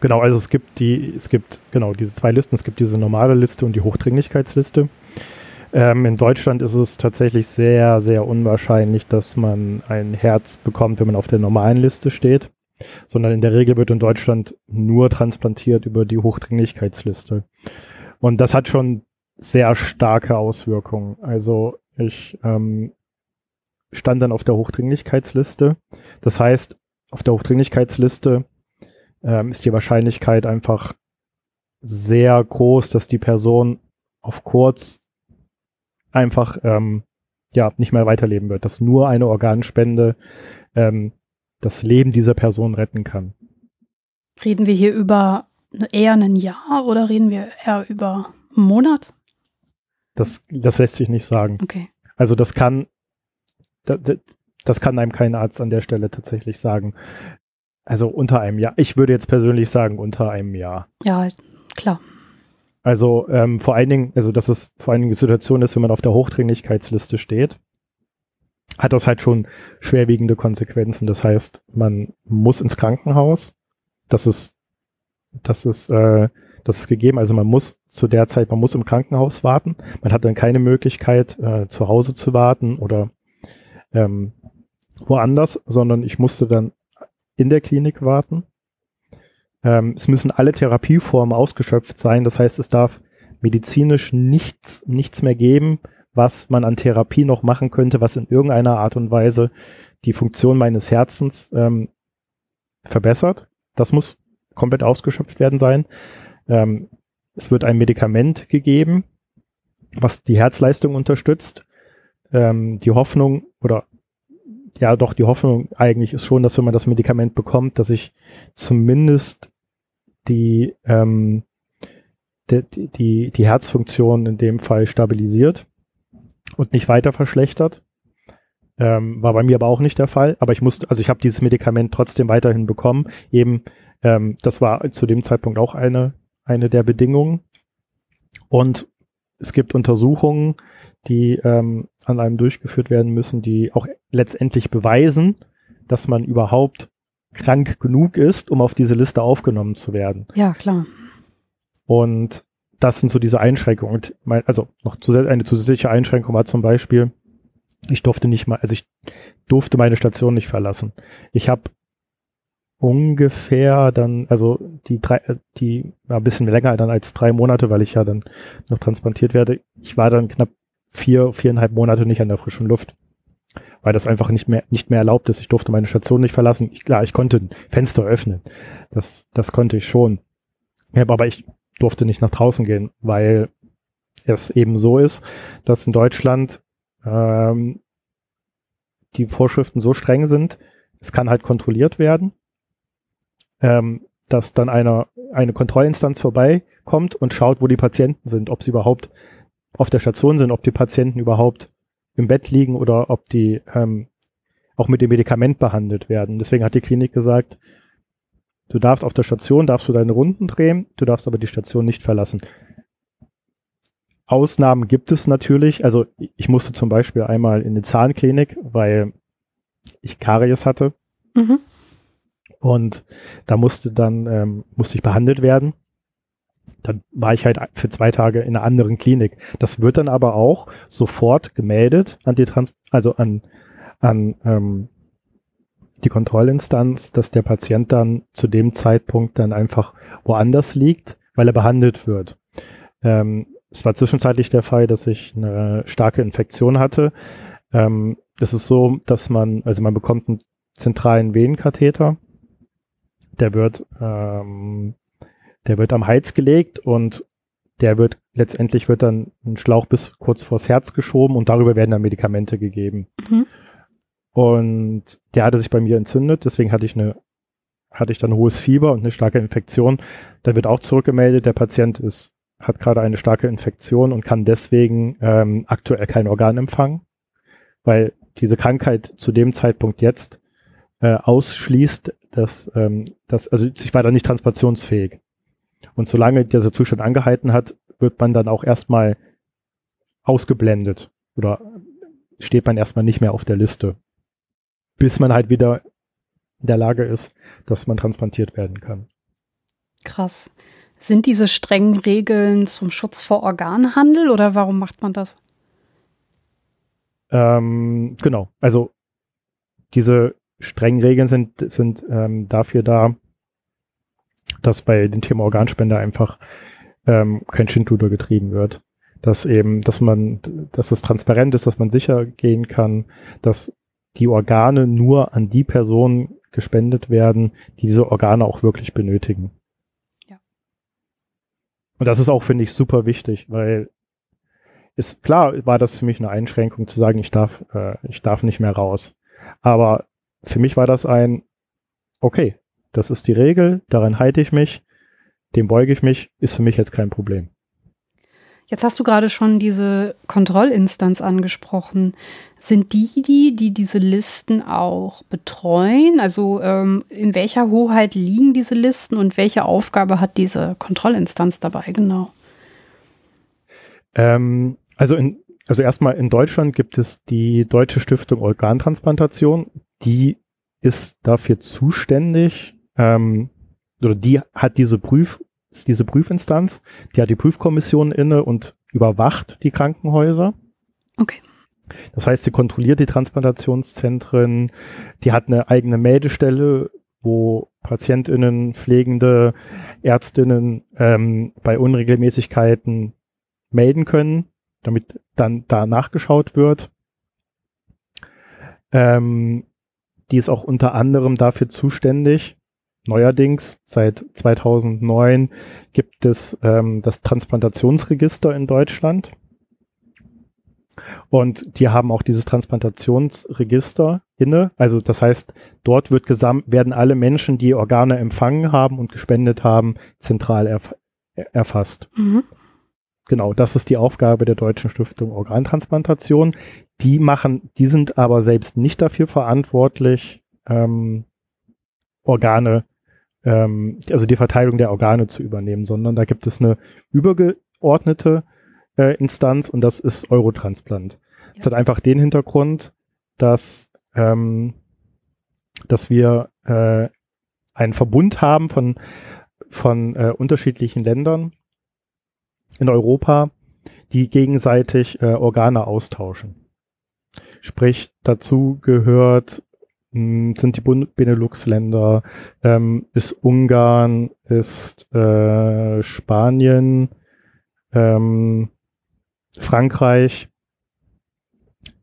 Genau, also es gibt die, es gibt genau diese zwei Listen. Es gibt diese normale Liste und die Hochdringlichkeitsliste. Ähm, in Deutschland ist es tatsächlich sehr, sehr unwahrscheinlich, dass man ein Herz bekommt, wenn man auf der normalen Liste steht sondern in der Regel wird in Deutschland nur transplantiert über die Hochdringlichkeitsliste. Und das hat schon sehr starke Auswirkungen. Also ich ähm, stand dann auf der Hochdringlichkeitsliste. Das heißt, auf der Hochdringlichkeitsliste ähm, ist die Wahrscheinlichkeit einfach sehr groß, dass die Person auf kurz einfach ähm, ja nicht mehr weiterleben wird, dass nur eine Organspende ähm, das Leben dieser Person retten kann. Reden wir hier über eher ein Jahr oder reden wir eher über einen Monat? Das, das lässt sich nicht sagen. Okay. Also das kann, das kann einem kein Arzt an der Stelle tatsächlich sagen. Also unter einem Jahr. Ich würde jetzt persönlich sagen unter einem Jahr. Ja, klar. Also ähm, vor allen Dingen, also dass es vor allen Dingen die Situation ist, wenn man auf der Hochdringlichkeitsliste steht, hat das halt schon schwerwiegende Konsequenzen. Das heißt, man muss ins Krankenhaus. Das ist, das ist, äh, das ist gegeben. Also man muss zu der Zeit, man muss im Krankenhaus warten. Man hat dann keine Möglichkeit, äh, zu Hause zu warten oder ähm, woanders, sondern ich musste dann in der Klinik warten. Ähm, es müssen alle Therapieformen ausgeschöpft sein. Das heißt, es darf medizinisch nichts, nichts mehr geben, was man an Therapie noch machen könnte, was in irgendeiner Art und Weise die Funktion meines Herzens ähm, verbessert. Das muss komplett ausgeschöpft werden sein. Ähm, es wird ein Medikament gegeben, was die Herzleistung unterstützt. Ähm, die Hoffnung oder ja doch die Hoffnung eigentlich ist schon, dass wenn man das Medikament bekommt, dass ich zumindest die ähm, die, die, die Herzfunktion in dem Fall stabilisiert und nicht weiter verschlechtert. Ähm, war bei mir aber auch nicht der Fall. Aber ich musste, also ich habe dieses Medikament trotzdem weiterhin bekommen. Eben, ähm, das war zu dem Zeitpunkt auch eine, eine der Bedingungen. Und es gibt Untersuchungen, die ähm, an einem durchgeführt werden müssen, die auch letztendlich beweisen, dass man überhaupt krank genug ist, um auf diese Liste aufgenommen zu werden. Ja, klar. Und das sind so diese Einschränkungen. Und mein, also noch eine zusätzliche Einschränkung war zum Beispiel, ich durfte nicht mal, also ich durfte meine Station nicht verlassen. Ich habe ungefähr dann, also die drei, die war ein bisschen länger dann als drei Monate, weil ich ja dann noch transplantiert werde. Ich war dann knapp vier, viereinhalb Monate nicht an der frischen Luft, weil das einfach nicht mehr, nicht mehr erlaubt ist. Ich durfte meine Station nicht verlassen. Ich, klar, ich konnte ein Fenster öffnen. Das, das konnte ich schon. Ja, aber ich durfte nicht nach draußen gehen, weil es eben so ist, dass in Deutschland ähm, die Vorschriften so streng sind, es kann halt kontrolliert werden, ähm, dass dann einer, eine Kontrollinstanz vorbeikommt und schaut, wo die Patienten sind, ob sie überhaupt auf der Station sind, ob die Patienten überhaupt im Bett liegen oder ob die ähm, auch mit dem Medikament behandelt werden. Deswegen hat die Klinik gesagt, du darfst auf der Station, darfst du deine Runden drehen, du darfst aber die Station nicht verlassen. Ausnahmen gibt es natürlich. Also ich musste zum Beispiel einmal in die Zahnklinik, weil ich Karies hatte. Mhm. Und da musste dann, ähm, musste ich behandelt werden. Dann war ich halt für zwei Tage in einer anderen Klinik. Das wird dann aber auch sofort gemeldet an die Trans also an, an ähm, die Kontrollinstanz, dass der Patient dann zu dem Zeitpunkt dann einfach woanders liegt, weil er behandelt wird. Ähm, es war zwischenzeitlich der Fall, dass ich eine starke Infektion hatte. Ähm, es ist so, dass man, also man bekommt einen zentralen Venenkatheter. Der wird, ähm, der wird am Hals gelegt und der wird letztendlich wird dann ein Schlauch bis kurz vors Herz geschoben und darüber werden dann Medikamente gegeben. Mhm. Und der hatte sich bei mir entzündet, deswegen hatte ich eine hatte ich dann hohes Fieber und eine starke Infektion. Da wird auch zurückgemeldet, der Patient ist hat gerade eine starke Infektion und kann deswegen ähm, aktuell kein Organ empfangen, weil diese Krankheit zu dem Zeitpunkt jetzt äh, ausschließt, dass, ähm, dass also ich war dann nicht transplantationsfähig. Und solange dieser Zustand angehalten hat, wird man dann auch erstmal ausgeblendet oder steht man erstmal nicht mehr auf der Liste, bis man halt wieder in der Lage ist, dass man transplantiert werden kann. Krass. Sind diese strengen Regeln zum Schutz vor Organhandel oder warum macht man das? Ähm, genau, also diese strengen Regeln sind, sind ähm, dafür da, dass bei dem Thema Organspende einfach ähm, kein Schindluder getrieben wird. Dass eben, dass man, dass es transparent ist, dass man sicher gehen kann, dass die Organe nur an die Personen gespendet werden, die diese Organe auch wirklich benötigen. Und das ist auch, finde ich, super wichtig, weil ist klar, war das für mich eine Einschränkung zu sagen, ich darf, äh, ich darf nicht mehr raus. Aber für mich war das ein, okay, das ist die Regel, daran halte ich mich, dem beuge ich mich, ist für mich jetzt kein Problem. Jetzt hast du gerade schon diese Kontrollinstanz angesprochen. Sind die die, die diese Listen auch betreuen? Also ähm, in welcher Hoheit liegen diese Listen und welche Aufgabe hat diese Kontrollinstanz dabei genau? Ähm, also, in, also erstmal in Deutschland gibt es die Deutsche Stiftung Organtransplantation. Die ist dafür zuständig, ähm, oder die hat diese Prüf, ist diese Prüfinstanz, die hat die Prüfkommission inne und überwacht die Krankenhäuser. Okay. Das heißt, sie kontrolliert die Transplantationszentren, die hat eine eigene Meldestelle, wo PatientInnen, Pflegende, Ärztinnen ähm, bei Unregelmäßigkeiten melden können, damit dann da nachgeschaut wird. Ähm, die ist auch unter anderem dafür zuständig, Neuerdings, seit 2009, gibt es ähm, das Transplantationsregister in Deutschland. Und die haben auch dieses Transplantationsregister inne. Also das heißt, dort wird gesamt, werden alle Menschen, die Organe empfangen haben und gespendet haben, zentral erfasst. Mhm. Genau, das ist die Aufgabe der Deutschen Stiftung Organtransplantation. Die machen, die sind aber selbst nicht dafür verantwortlich, ähm, Organe, ähm, also die Verteilung der Organe zu übernehmen, sondern da gibt es eine übergeordnete äh, Instanz und das ist Eurotransplant. Ja. Das hat einfach den Hintergrund, dass, ähm, dass wir äh, einen Verbund haben von, von äh, unterschiedlichen Ländern in Europa, die gegenseitig äh, Organe austauschen. Sprich, dazu gehört sind die Benelux-Länder, ähm, ist Ungarn, ist äh, Spanien, ähm, Frankreich,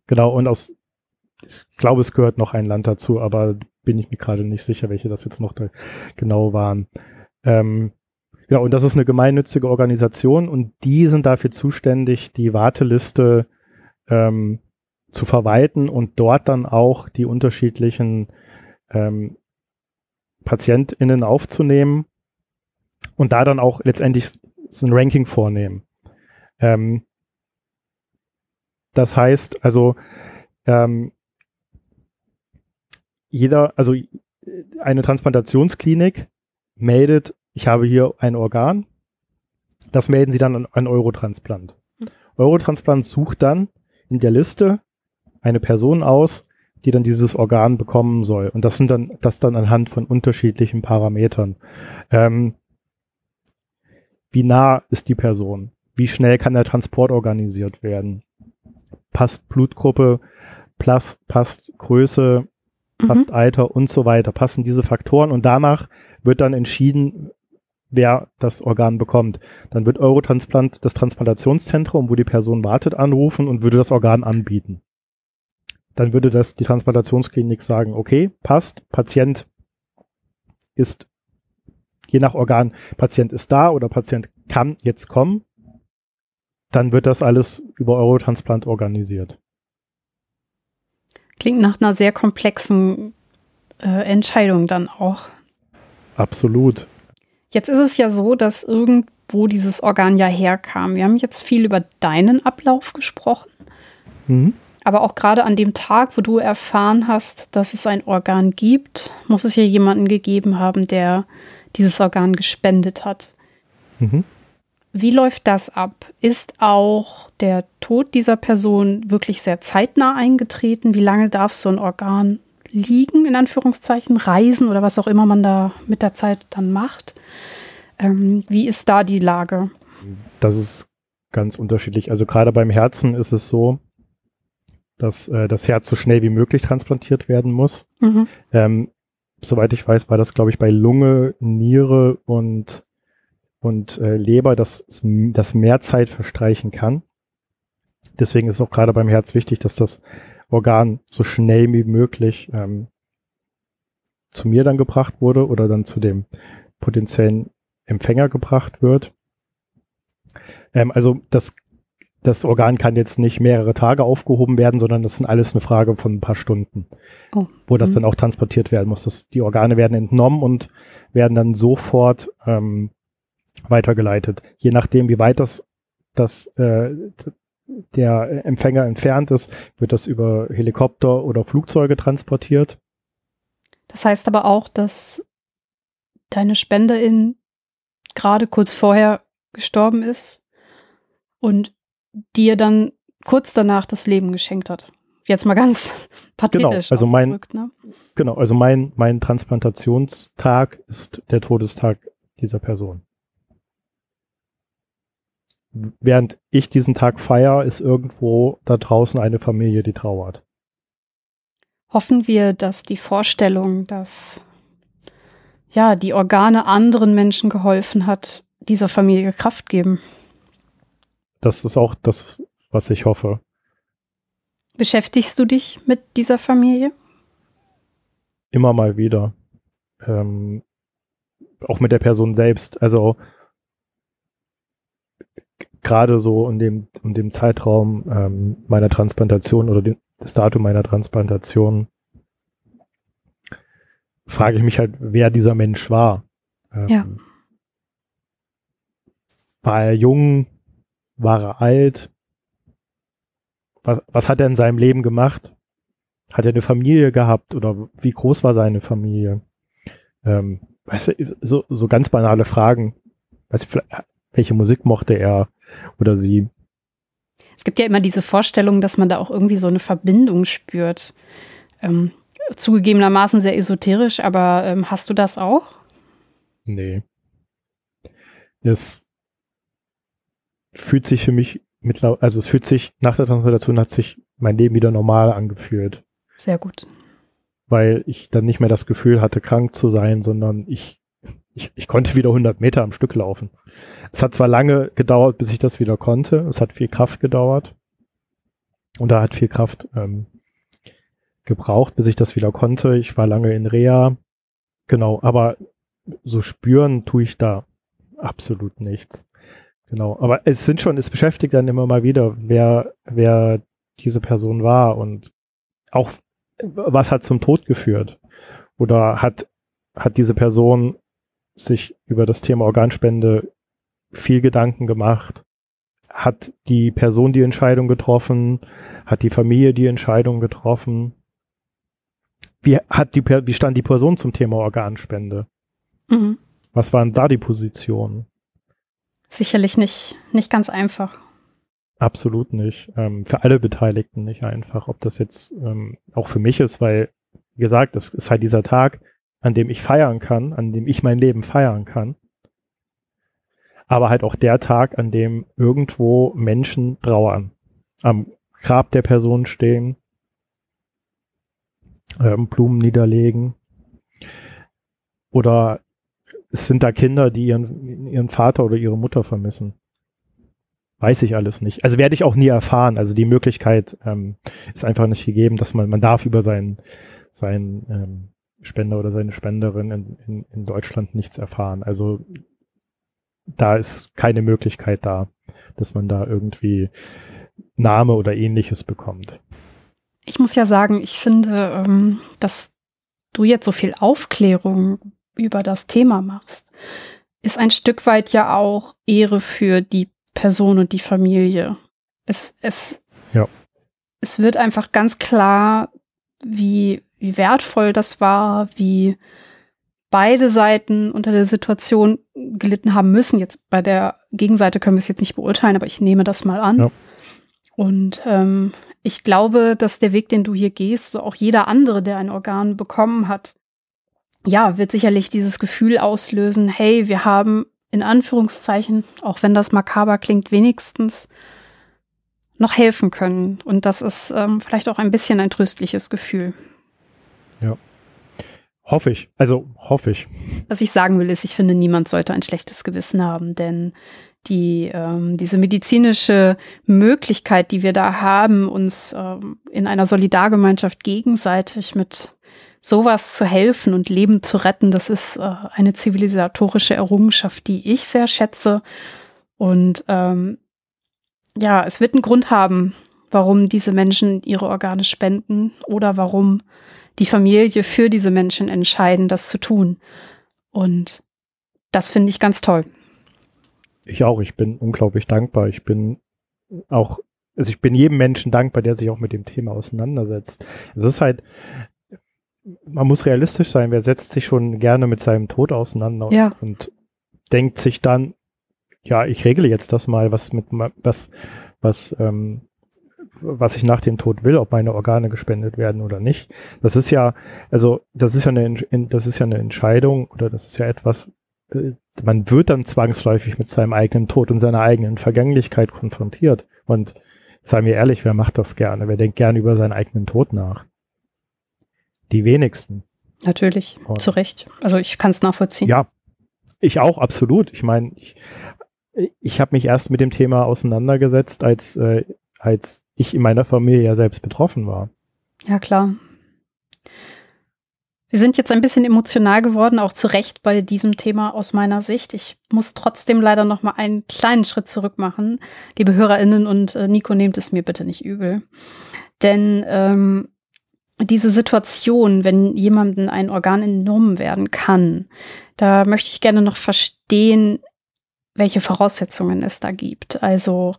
genau, und aus, ich glaube, es gehört noch ein Land dazu, aber bin ich mir gerade nicht sicher, welche das jetzt noch da genau waren. Ähm, ja, und das ist eine gemeinnützige Organisation und die sind dafür zuständig, die Warteliste ähm, zu verwalten und dort dann auch die unterschiedlichen ähm, PatientInnen aufzunehmen und da dann auch letztendlich so ein Ranking vornehmen. Ähm, das heißt, also ähm, jeder, also eine Transplantationsklinik meldet, ich habe hier ein Organ, das melden sie dann an, an Eurotransplant. Mhm. Eurotransplant sucht dann in der Liste eine Person aus, die dann dieses Organ bekommen soll. Und das sind dann, das dann anhand von unterschiedlichen Parametern. Ähm, wie nah ist die Person? Wie schnell kann der Transport organisiert werden? Passt Blutgruppe, plus, passt Größe, passt mhm. Alter und so weiter. Passen diese Faktoren und danach wird dann entschieden, wer das Organ bekommt. Dann wird Eurotransplant das Transplantationszentrum, wo die Person wartet, anrufen und würde das Organ anbieten dann würde das die Transplantationsklinik sagen, okay, passt, Patient ist je nach Organ, Patient ist da oder Patient kann jetzt kommen, dann wird das alles über Eurotransplant organisiert. Klingt nach einer sehr komplexen äh, Entscheidung dann auch. Absolut. Jetzt ist es ja so, dass irgendwo dieses Organ ja herkam. Wir haben jetzt viel über deinen Ablauf gesprochen. Mhm. Aber auch gerade an dem Tag, wo du erfahren hast, dass es ein Organ gibt, muss es ja jemanden gegeben haben, der dieses Organ gespendet hat. Mhm. Wie läuft das ab? Ist auch der Tod dieser Person wirklich sehr zeitnah eingetreten? Wie lange darf so ein Organ liegen, in Anführungszeichen, reisen oder was auch immer man da mit der Zeit dann macht? Ähm, wie ist da die Lage? Das ist ganz unterschiedlich. Also gerade beim Herzen ist es so, dass äh, das Herz so schnell wie möglich transplantiert werden muss. Mhm. Ähm, soweit ich weiß, war das, glaube ich, bei Lunge, Niere und, und äh, Leber, dass, dass mehr Zeit verstreichen kann. Deswegen ist es auch gerade beim Herz wichtig, dass das Organ so schnell wie möglich ähm, zu mir dann gebracht wurde oder dann zu dem potenziellen Empfänger gebracht wird. Ähm, also das das Organ kann jetzt nicht mehrere Tage aufgehoben werden, sondern das sind alles eine Frage von ein paar Stunden, oh. wo das mhm. dann auch transportiert werden muss. Das, die Organe werden entnommen und werden dann sofort ähm, weitergeleitet. Je nachdem, wie weit das, das äh, der Empfänger entfernt ist, wird das über Helikopter oder Flugzeuge transportiert. Das heißt aber auch, dass deine Spenderin gerade kurz vorher gestorben ist und dir dann kurz danach das Leben geschenkt hat. Jetzt mal ganz *laughs* pathetisch. Genau, also mein, ne? genau, also mein, mein Transplantationstag ist der Todestag dieser Person. Während ich diesen Tag feiere, ist irgendwo da draußen eine Familie, die trauert. Hoffen wir, dass die Vorstellung, dass ja, die Organe anderen Menschen geholfen hat, dieser Familie Kraft geben. Das ist auch das, was ich hoffe. Beschäftigst du dich mit dieser Familie? Immer mal wieder. Ähm, auch mit der Person selbst. Also gerade so in dem, in dem Zeitraum ähm, meiner Transplantation oder dem, das Datum meiner Transplantation frage ich mich halt, wer dieser Mensch war. Ähm, ja war er jung? War er alt? Was, was hat er in seinem Leben gemacht? Hat er eine Familie gehabt oder wie groß war seine Familie? Ähm, weißt du, so, so ganz banale Fragen. Weißt du, welche Musik mochte er oder sie? Es gibt ja immer diese Vorstellung, dass man da auch irgendwie so eine Verbindung spürt. Ähm, zugegebenermaßen sehr esoterisch, aber ähm, hast du das auch? Nee. Es fühlt sich für mich mittlerweile, also es fühlt sich nach der Transplantation hat sich mein Leben wieder normal angefühlt. Sehr gut. Weil ich dann nicht mehr das Gefühl hatte, krank zu sein, sondern ich, ich, ich konnte wieder 100 Meter am Stück laufen. Es hat zwar lange gedauert, bis ich das wieder konnte. Es hat viel Kraft gedauert. Und da hat viel Kraft ähm, gebraucht, bis ich das wieder konnte. Ich war lange in Reha. Genau, aber so spüren tue ich da absolut nichts. Genau, aber es sind schon, es beschäftigt dann immer mal wieder, wer, wer diese Person war und auch was hat zum Tod geführt? Oder hat, hat diese Person sich über das Thema Organspende viel Gedanken gemacht? Hat die Person die Entscheidung getroffen? Hat die Familie die Entscheidung getroffen? Wie, hat die, wie stand die Person zum Thema Organspende? Mhm. Was waren da die Positionen? Sicherlich nicht, nicht ganz einfach. Absolut nicht. Ähm, für alle Beteiligten nicht einfach. Ob das jetzt ähm, auch für mich ist, weil, wie gesagt, es ist halt dieser Tag, an dem ich feiern kann, an dem ich mein Leben feiern kann. Aber halt auch der Tag, an dem irgendwo Menschen trauern, am Grab der Person stehen, ähm, Blumen niederlegen oder es sind da Kinder, die ihren, ihren Vater oder ihre Mutter vermissen. Weiß ich alles nicht. Also werde ich auch nie erfahren. Also die Möglichkeit ähm, ist einfach nicht gegeben, dass man, man darf über seinen, seinen ähm, Spender oder seine Spenderin in, in, in Deutschland nichts erfahren. Also da ist keine Möglichkeit da, dass man da irgendwie Name oder ähnliches bekommt. Ich muss ja sagen, ich finde, ähm, dass du jetzt so viel Aufklärung über das Thema machst, ist ein Stück weit ja auch Ehre für die Person und die Familie. Es, es, ja. es wird einfach ganz klar, wie, wie wertvoll das war, wie beide Seiten unter der Situation gelitten haben müssen. Jetzt bei der Gegenseite können wir es jetzt nicht beurteilen, aber ich nehme das mal an. Ja. Und ähm, ich glaube, dass der Weg, den du hier gehst, so auch jeder andere, der ein Organ bekommen hat, ja, wird sicherlich dieses Gefühl auslösen, hey, wir haben in Anführungszeichen, auch wenn das makaber klingt, wenigstens noch helfen können. Und das ist ähm, vielleicht auch ein bisschen ein tröstliches Gefühl. Ja. Hoffe ich. Also hoffe ich. Was ich sagen will, ist, ich finde, niemand sollte ein schlechtes Gewissen haben, denn die, ähm, diese medizinische Möglichkeit, die wir da haben, uns ähm, in einer Solidargemeinschaft gegenseitig mit sowas zu helfen und Leben zu retten, das ist äh, eine zivilisatorische Errungenschaft, die ich sehr schätze. Und ähm, ja, es wird einen Grund haben, warum diese Menschen ihre Organe spenden oder warum die Familie für diese Menschen entscheiden, das zu tun. Und das finde ich ganz toll. Ich auch. Ich bin unglaublich dankbar. Ich bin auch, also ich bin jedem Menschen dankbar, der sich auch mit dem Thema auseinandersetzt. Es ist halt, man muss realistisch sein. Wer setzt sich schon gerne mit seinem Tod auseinander ja. und denkt sich dann, ja, ich regle jetzt das mal, was mit was was ähm, was ich nach dem Tod will, ob meine Organe gespendet werden oder nicht. Das ist ja, also das ist ja eine, das ist ja eine Entscheidung oder das ist ja etwas. Äh, man wird dann zwangsläufig mit seinem eigenen Tod und seiner eigenen Vergänglichkeit konfrontiert. Und seien wir ehrlich, wer macht das gerne? Wer denkt gerne über seinen eigenen Tod nach? Die wenigsten. Natürlich, Und zu Recht. Also ich kann es nachvollziehen. Ja, ich auch, absolut. Ich meine, ich, ich habe mich erst mit dem Thema auseinandergesetzt, als, äh, als ich in meiner Familie ja selbst betroffen war. Ja, klar. Wir sind jetzt ein bisschen emotional geworden, auch zu Recht bei diesem Thema aus meiner Sicht. Ich muss trotzdem leider noch mal einen kleinen Schritt zurück machen. Liebe HörerInnen und äh, Nico, nehmt es mir bitte nicht übel. Denn ähm, diese Situation, wenn jemandem ein Organ entnommen werden kann, da möchte ich gerne noch verstehen, welche Voraussetzungen es da gibt. Also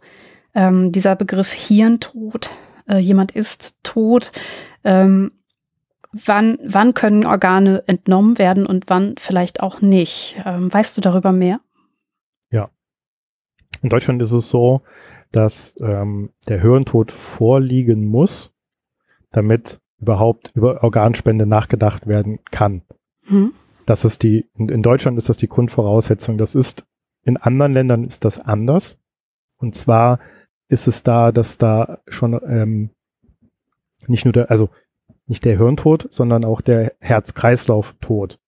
ähm, dieser Begriff Hirntod, äh, jemand ist tot, ähm, wann, wann können Organe entnommen werden und wann vielleicht auch nicht. Ähm, weißt du darüber mehr? Ja. In Deutschland ist es so, dass ähm, der Hirntod vorliegen muss, damit überhaupt über Organspende nachgedacht werden kann. Hm. Das ist die, in Deutschland ist das die Grundvoraussetzung. Das ist, in anderen Ländern ist das anders. Und zwar ist es da, dass da schon ähm, nicht nur der, also nicht der Hirntod, sondern auch der Herz-Kreislauf-Tod.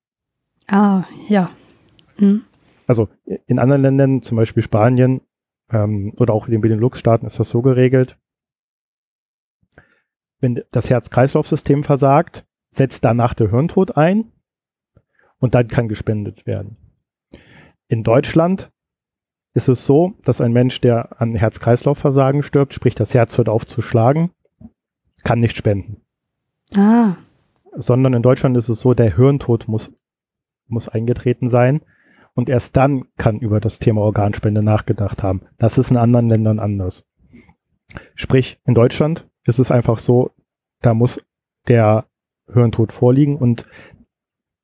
Ah, ja. Hm. Also in anderen Ländern, zum Beispiel Spanien ähm, oder auch in den Benelux-Staaten ist das so geregelt. Wenn das Herz-Kreislauf-System versagt, setzt danach der Hirntod ein und dann kann gespendet werden. In Deutschland ist es so, dass ein Mensch, der an Herz-Kreislauf-Versagen stirbt, sprich das Herz hört auf zu schlagen, kann nicht spenden. Ah. Sondern in Deutschland ist es so, der Hirntod muss, muss eingetreten sein und erst dann kann über das Thema Organspende nachgedacht haben. Das ist in anderen Ländern anders. Sprich, in Deutschland ist es einfach so, da muss der Hirntod vorliegen und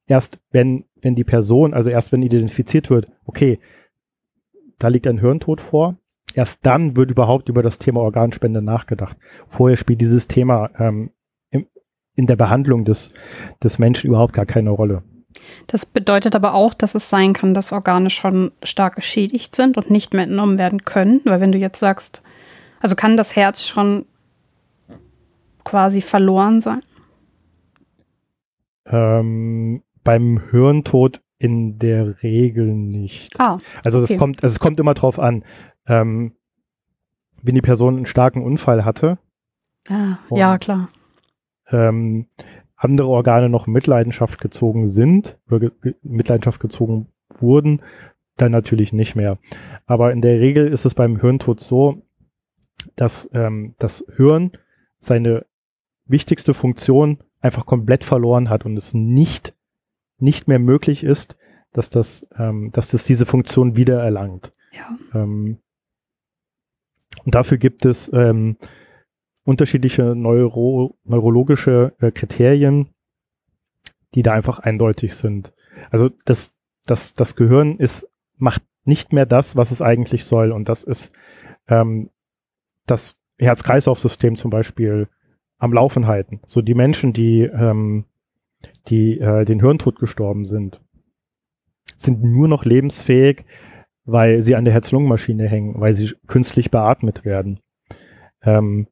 erst wenn, wenn die Person, also erst wenn identifiziert wird, okay, da liegt ein Hirntod vor, erst dann wird überhaupt über das Thema Organspende nachgedacht. Vorher spielt dieses Thema ähm, im, in der Behandlung des, des Menschen überhaupt gar keine Rolle. Das bedeutet aber auch, dass es sein kann, dass Organe schon stark geschädigt sind und nicht mehr entnommen werden können. Weil wenn du jetzt sagst, also kann das Herz schon quasi verloren sein? Ähm, beim Hirntod in der Regel nicht. Ah, also okay. es kommt, also es kommt immer drauf an. Ähm, wenn die Person einen starken Unfall hatte. Ah, ja, klar. Ähm, andere Organe noch in Mitleidenschaft gezogen sind, oder ge Mitleidenschaft gezogen wurden, dann natürlich nicht mehr. Aber in der Regel ist es beim Hirntod so, dass ähm, das Hirn seine wichtigste Funktion einfach komplett verloren hat und es nicht, nicht mehr möglich ist, dass das, ähm, dass das diese Funktion wiedererlangt. Ja. Ähm, und dafür gibt es ähm, unterschiedliche Neuro neurologische äh, Kriterien, die da einfach eindeutig sind. Also das, das, das Gehirn ist, macht nicht mehr das, was es eigentlich soll. Und das ist ähm, das Herz-Kreislauf-System zum Beispiel am Laufen halten. So die Menschen, die, ähm, die äh, den Hirntod gestorben sind, sind nur noch lebensfähig, weil sie an der Herz-Lungen-Maschine hängen, weil sie künstlich beatmet werden. Ähm,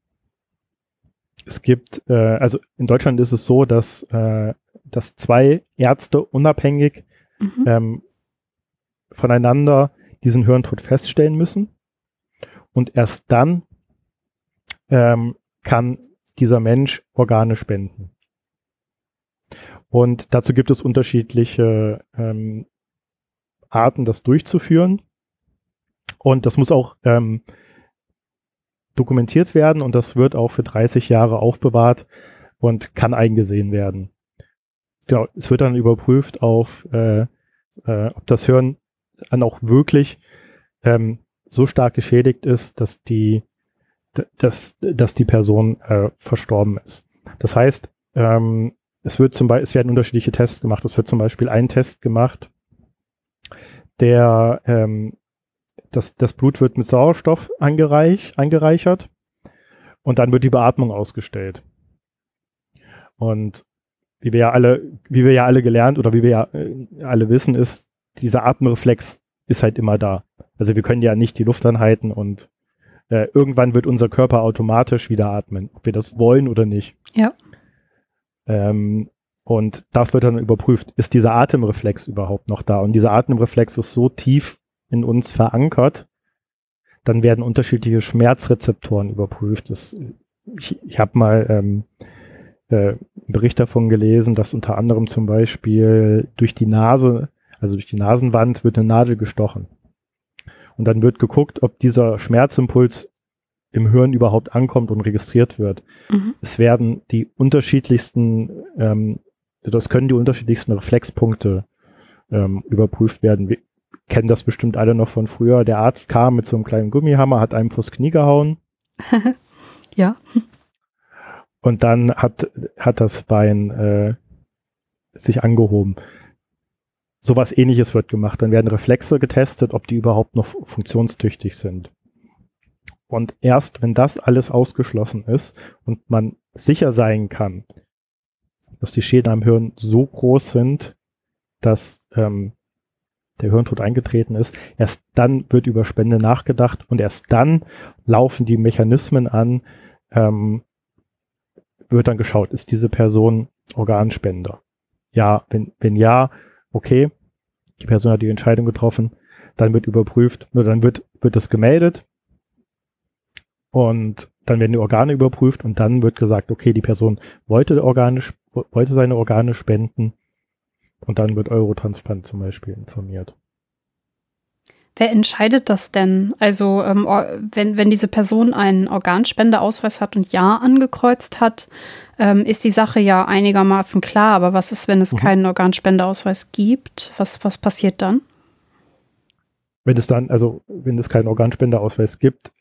es gibt, äh, also in Deutschland ist es so, dass, äh, dass zwei Ärzte unabhängig mhm. ähm, voneinander diesen Hirntod feststellen müssen. Und erst dann ähm, kann dieser Mensch Organe spenden. Und dazu gibt es unterschiedliche ähm, Arten, das durchzuführen. Und das muss auch ähm, dokumentiert werden und das wird auch für 30 Jahre aufbewahrt und kann eingesehen werden. Genau, es wird dann überprüft auf, äh, äh, ob das Hirn dann auch wirklich ähm, so stark geschädigt ist, dass die, dass, dass die Person äh, verstorben ist. Das heißt, ähm, es wird zum Beispiel, es werden unterschiedliche Tests gemacht. Es wird zum Beispiel ein Test gemacht, der ähm, das, das Blut wird mit Sauerstoff angereich, angereichert und dann wird die Beatmung ausgestellt. Und wie wir ja alle, wie wir ja alle gelernt oder wie wir ja äh, alle wissen, ist, dieser Atemreflex ist halt immer da. Also wir können ja nicht die Luft anhalten und äh, irgendwann wird unser Körper automatisch wieder atmen, ob wir das wollen oder nicht. Ja. Ähm, und das wird dann überprüft, ist dieser Atemreflex überhaupt noch da? Und dieser Atemreflex ist so tief in uns verankert, dann werden unterschiedliche Schmerzrezeptoren überprüft. Das, ich ich habe mal ähm, äh, einen Bericht davon gelesen, dass unter anderem zum Beispiel durch die Nase, also durch die Nasenwand, wird eine Nadel gestochen. Und dann wird geguckt, ob dieser Schmerzimpuls im Hirn überhaupt ankommt und registriert wird. Mhm. Es werden die unterschiedlichsten, ähm, das können die unterschiedlichsten Reflexpunkte ähm, überprüft werden. kennen das bestimmt alle noch von früher. Der Arzt kam mit so einem kleinen Gummihammer, hat einem vors Knie gehauen. *laughs* ja. Und dann hat, hat das Bein äh, sich angehoben. Sowas ähnliches wird gemacht. Dann werden Reflexe getestet, ob die überhaupt noch funktionstüchtig sind. Und erst wenn das alles ausgeschlossen ist und man sicher sein kann, dass die Schäden am Hirn so groß sind, dass ähm, der Hirntod eingetreten ist, erst dann wird über Spende nachgedacht und erst dann laufen die Mechanismen an, ähm, wird dann geschaut, ist diese Person Organspender? Ja, wenn, wenn ja, okay, die Person hat die Entscheidung getroffen, dann wird überprüft, nur dann wird, wird es gemeldet und dann werden die Organe überprüft und dann wird gesagt, okay, die Person wollte Organe, wollte seine Organe spenden und dann wird Eurotransplant zum Beispiel informiert. Wer entscheidet das denn? Also ähm, wenn, wenn diese Person einen Organspendeausweis hat und Ja angekreuzt hat, ähm, ist die Sache ja einigermaßen klar. Aber was ist, wenn es mhm. keinen Organspendeausweis gibt? Was, was passiert dann? Wenn es dann, also wenn es keinen Organspendeausweis gibt,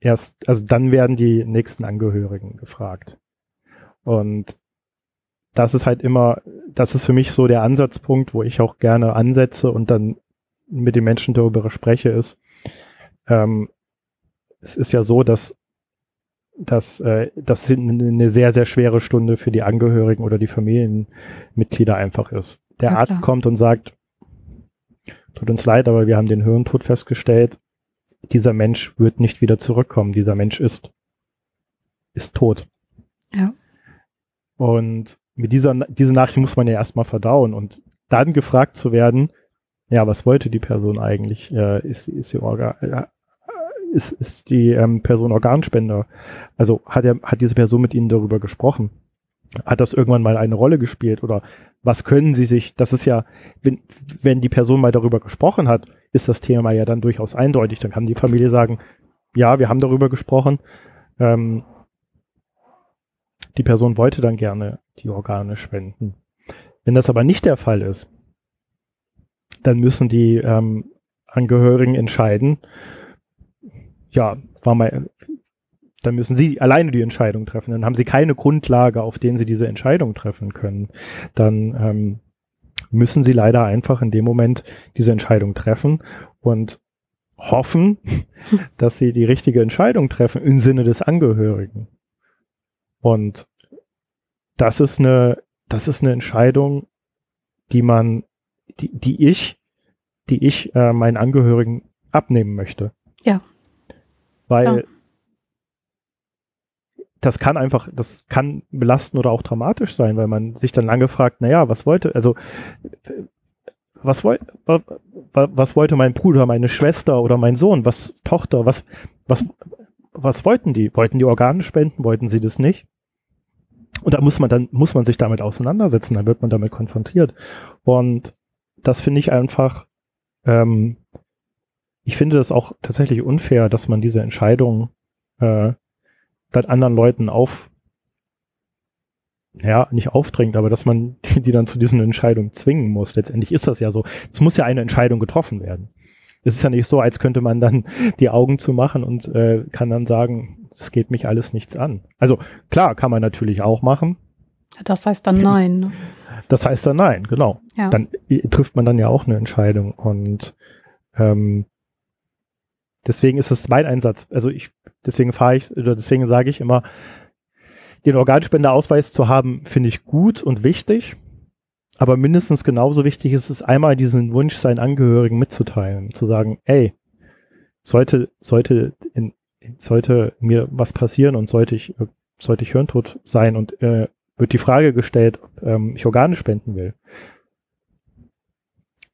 erst, also dann werden die nächsten Angehörigen gefragt. Und das ist halt immer, das ist für mich so der Ansatzpunkt, wo ich auch gerne ansetze und dann mit den Menschen darüber spreche, ist, ähm, es ist ja so, dass, dass äh, das eine sehr, sehr schwere Stunde für die Angehörigen oder die Familienmitglieder einfach ist. Der ja, Arzt kommt und sagt, tut uns leid, aber wir haben den Hirntod festgestellt. Dieser Mensch wird nicht wieder zurückkommen. Dieser Mensch ist, ist tot. Ja. Und mit dieser, diese Nachricht muss man ja erstmal verdauen und dann gefragt zu werden, ja, was wollte die Person eigentlich? Äh, ist, ist, die Organ, äh, ist, ist die ähm, Person Organspender? Also hat, er, hat diese Person mit Ihnen darüber gesprochen? Hat das irgendwann mal eine Rolle gespielt? Oder was können Sie sich, das ist ja, wenn, wenn die Person mal darüber gesprochen hat, ist das Thema ja dann durchaus eindeutig. Dann kann die Familie sagen, ja, wir haben darüber gesprochen. Ähm, die Person wollte dann gerne die Organe spenden. Wenn das aber nicht der Fall ist, dann müssen die ähm, Angehörigen entscheiden, ja, war mal, dann müssen sie alleine die Entscheidung treffen. Dann haben sie keine Grundlage, auf denen sie diese Entscheidung treffen können. Dann ähm, müssen sie leider einfach in dem Moment diese Entscheidung treffen und hoffen, *laughs* dass sie die richtige Entscheidung treffen im Sinne des Angehörigen. Und das ist eine, das ist eine Entscheidung, die man die, die ich, die ich äh, meinen Angehörigen abnehmen möchte. Ja. Weil ja. das kann einfach, das kann belastend oder auch dramatisch sein, weil man sich dann lange fragt, naja, was wollte, also was, wollte, was wollte mein Bruder, meine Schwester oder mein Sohn, was Tochter, was, was, was wollten die? Wollten die Organe spenden? Wollten sie das nicht? Und da muss man dann, muss man sich damit auseinandersetzen, dann wird man damit konfrontiert. Und das finde ich einfach, ähm, ich finde das auch tatsächlich unfair, dass man diese Entscheidung äh, dann anderen Leuten auf, ja, nicht aufdrängt, aber dass man die, dann zu diesen Entscheidungen zwingen muss. Letztendlich ist das ja so. Es muss ja eine Entscheidung getroffen werden. Es ist ja nicht so, als könnte man dann *laughs* die Augen zumachen und äh, kann dann sagen, es geht mich alles nichts an. Also klar, kann man natürlich auch machen. Das heißt dann nein. Ne? Das heißt dann nein, genau. Ja. Dann trifft man dann ja auch eine Entscheidung. Und ähm, deswegen ist es mein Einsatz. Also ich, deswegen fahre ich, oder deswegen sage ich immer, den Organspendeausweis zu haben, finde ich gut und wichtig. Aber mindestens genauso wichtig ist es, einmal diesen Wunsch seinen Angehörigen mitzuteilen, zu sagen, ey, sollte, sollte, in, sollte mir was passieren und sollte ich, sollte ich hirntot sein und äh, wird die Frage gestellt, ob ähm, ich Organe spenden will.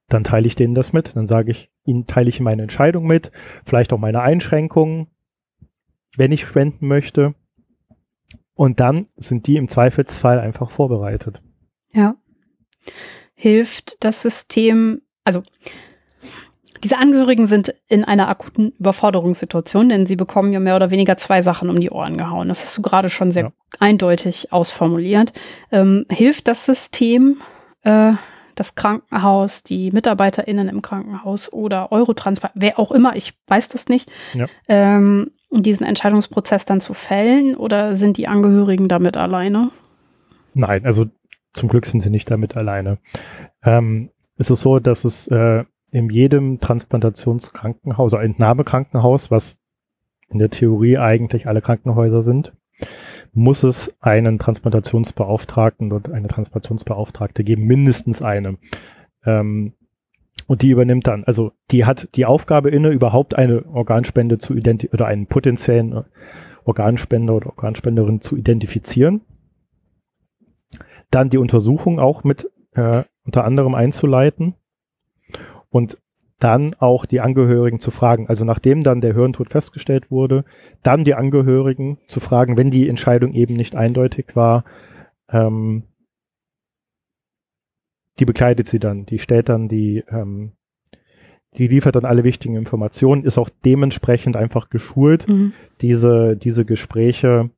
Dann teile ich denen das mit. Dann sage ich, ihnen teile ich meine Entscheidung mit, vielleicht auch meine Einschränkungen, wenn ich spenden möchte. Und dann sind die im Zweifelsfall einfach vorbereitet. Ja. Hilft das System, also diese Angehörigen sind in einer akuten Überforderungssituation, denn sie bekommen ja mehr oder weniger zwei Sachen um die Ohren gehauen. Das hast du gerade schon sehr ja. eindeutig ausformuliert. Ähm, hilft das System, äh, das Krankenhaus, die MitarbeiterInnen im Krankenhaus oder Eurotransport, wer auch immer, ich weiß das nicht, ja. ähm, diesen Entscheidungsprozess dann zu fällen oder sind die Angehörigen damit alleine? Nein, also zum Glück sind sie nicht damit alleine. Ähm, es ist so, dass es äh, in jedem Transplantationskrankenhaus, also Entnahmekrankenhaus, was in der Theorie eigentlich alle Krankenhäuser sind, muss es einen Transplantationsbeauftragten und eine Transplantationsbeauftragte geben, mindestens eine. Ähm, und die übernimmt dann, also die hat die Aufgabe inne, überhaupt eine Organspende zu identifizieren oder einen potenziellen Organspender oder Organspenderin zu identifizieren. Dann die Untersuchung auch mit äh, unter anderem einzuleiten und dann auch die Angehörigen zu fragen. Also nachdem dann der Hirntod festgestellt wurde, dann die Angehörigen zu fragen, wenn die Entscheidung eben nicht eindeutig war, ähm, die begleitet sie dann, die stellt dann die, ähm, die liefert dann alle wichtigen Informationen, ist auch dementsprechend einfach geschult, mhm. diese, diese Gespräche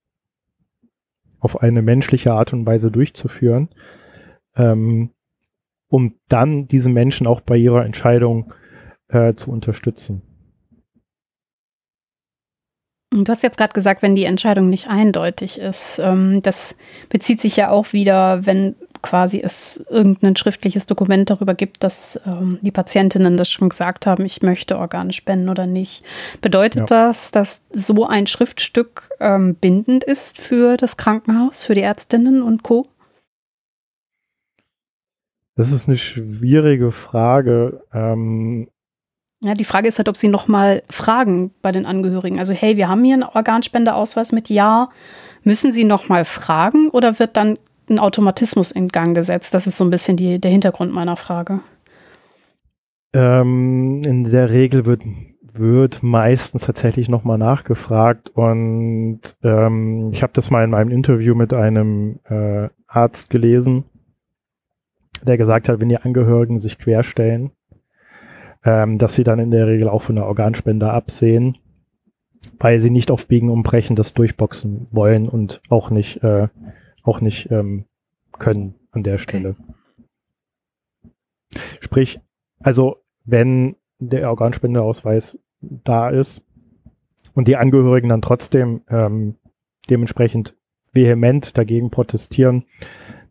auf eine menschliche Art und Weise durchzuführen, ähm, um dann diese Menschen auch bei ihrer Entscheidung äh, zu unterstützen. Du hast jetzt gerade gesagt, wenn die Entscheidung nicht eindeutig ist. Ähm, das bezieht sich ja auch wieder, wenn quasi es irgendein schriftliches Dokument darüber gibt, dass ähm, die Patientinnen das schon gesagt haben, ich möchte Organe spenden oder nicht. Bedeutet ja. das, dass so ein Schriftstück ähm, bindend ist für das Krankenhaus, für die Ärztinnen und Co? Das ist eine schwierige Frage. Ähm, ja, die Frage ist halt, ob sie nochmal fragen bei den Angehörigen. Also, hey, wir haben hier einen Organspendeausweis mit Ja. Müssen sie nochmal fragen oder wird dann ein Automatismus in Gang gesetzt? Das ist so ein bisschen die, der Hintergrund meiner Frage. Ähm, in der Regel wird, wird meistens tatsächlich nochmal nachgefragt und ähm, ich habe das mal in meinem Interview mit einem äh, Arzt gelesen, der gesagt hat, wenn die Angehörigen sich querstellen, ähm, dass sie dann in der Regel auch von der Organspende absehen, weil sie nicht auf Biegen und Brechen das durchboxen wollen und auch nicht, äh, auch nicht ähm, können an der Stelle. Okay. Sprich, also wenn der Organspendeausweis da ist und die Angehörigen dann trotzdem ähm, dementsprechend vehement dagegen protestieren,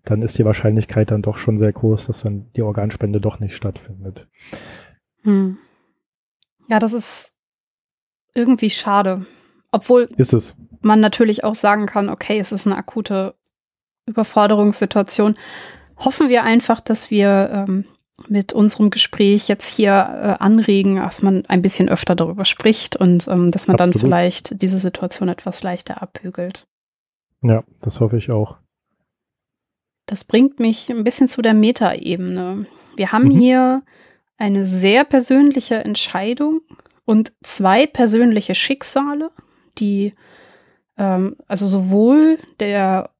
dann ist die Wahrscheinlichkeit dann doch schon sehr groß, dass dann die Organspende doch nicht stattfindet. Hm. Ja, das ist irgendwie schade. Obwohl man natürlich auch sagen kann, okay, es ist eine akute Überforderungssituation. Hoffen wir einfach, dass wir ähm, mit unserem Gespräch jetzt hier äh, anregen, dass man ein bisschen öfter darüber spricht und ähm, dass man Absolut. dann vielleicht diese Situation etwas leichter abbügelt. Ja, das hoffe ich auch. Das bringt mich ein bisschen zu der Metaebene. Wir haben mhm. hier eine sehr persönliche Entscheidung und zwei persönliche Schicksale, die ähm, also sowohl der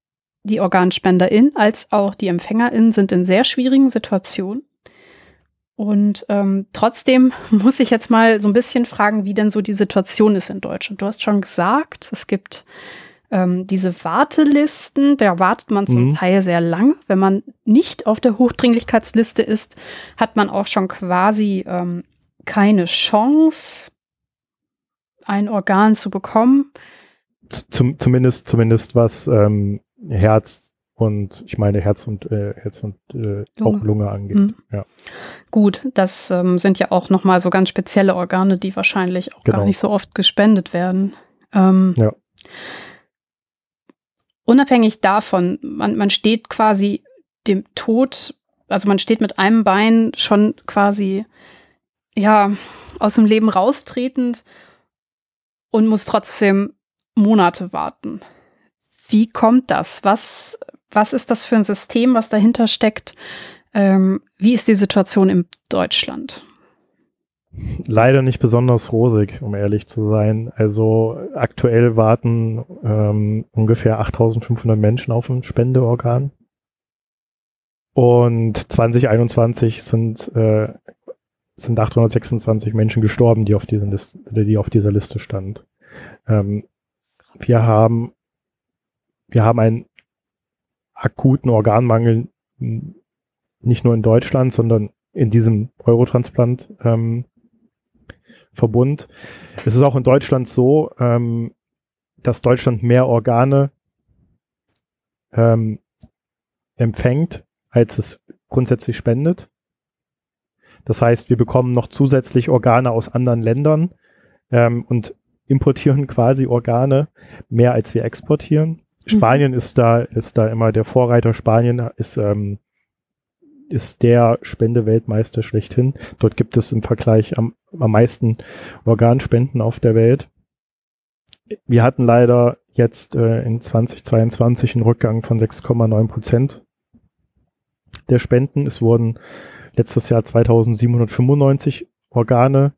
die Organspenderin als auch die Empfängerin sind in sehr schwierigen Situationen. Und ähm, trotzdem *laughs* muss ich jetzt mal so ein bisschen fragen, wie denn so die Situation ist in Deutschland. Du hast schon gesagt, es gibt ähm, diese Wartelisten, da wartet man zum mhm. Teil sehr lange. Wenn man nicht auf der Hochdringlichkeitsliste ist, hat man auch schon quasi ähm, keine Chance, ein Organ zu bekommen. Zum, zumindest, zumindest was ähm, Herz und ich meine Herz und äh, Herz und äh, Lunge. auch Lunge angeht. Mhm. Ja. Gut, das ähm, sind ja auch noch mal so ganz spezielle Organe, die wahrscheinlich auch genau. gar nicht so oft gespendet werden. Ähm, ja unabhängig davon, man, man steht quasi dem Tod, also man steht mit einem Bein schon quasi, ja, aus dem Leben raustretend und muss trotzdem Monate warten. Wie kommt das? Was, was ist das für ein System, was dahinter steckt? Ähm, wie ist die Situation in Deutschland? Leider nicht besonders rosig, um ehrlich zu sein. Also aktuell warten ähm, ungefähr 8500 Menschen auf ein Spendeorgan. Und 2021 sind, äh, sind 826 Menschen gestorben, die auf, diesen Liste, die auf dieser Liste stand. Ähm, wir haben, wir haben einen akuten Organmangel nicht nur in Deutschland, sondern in diesem Eurotransplant ähm, Verbund. Es ist auch in Deutschland so, ähm, dass Deutschland mehr Organe ähm, empfängt, als es grundsätzlich spendet. Das heißt, wir bekommen noch zusätzlich Organe aus anderen Ländern ähm, und importieren *laughs* quasi Organe mehr als wir exportieren. Mhm. Spanien ist da ist da immer der Vorreiter. Spanien ist ähm, ist der Spendeweltmeister schlechthin. Dort gibt es im Vergleich am, am meisten Organspenden auf der Welt. Wir hatten leider jetzt äh, in 2022 einen Rückgang von 6,9 Prozent der Spenden. Es wurden letztes Jahr 2795 Organe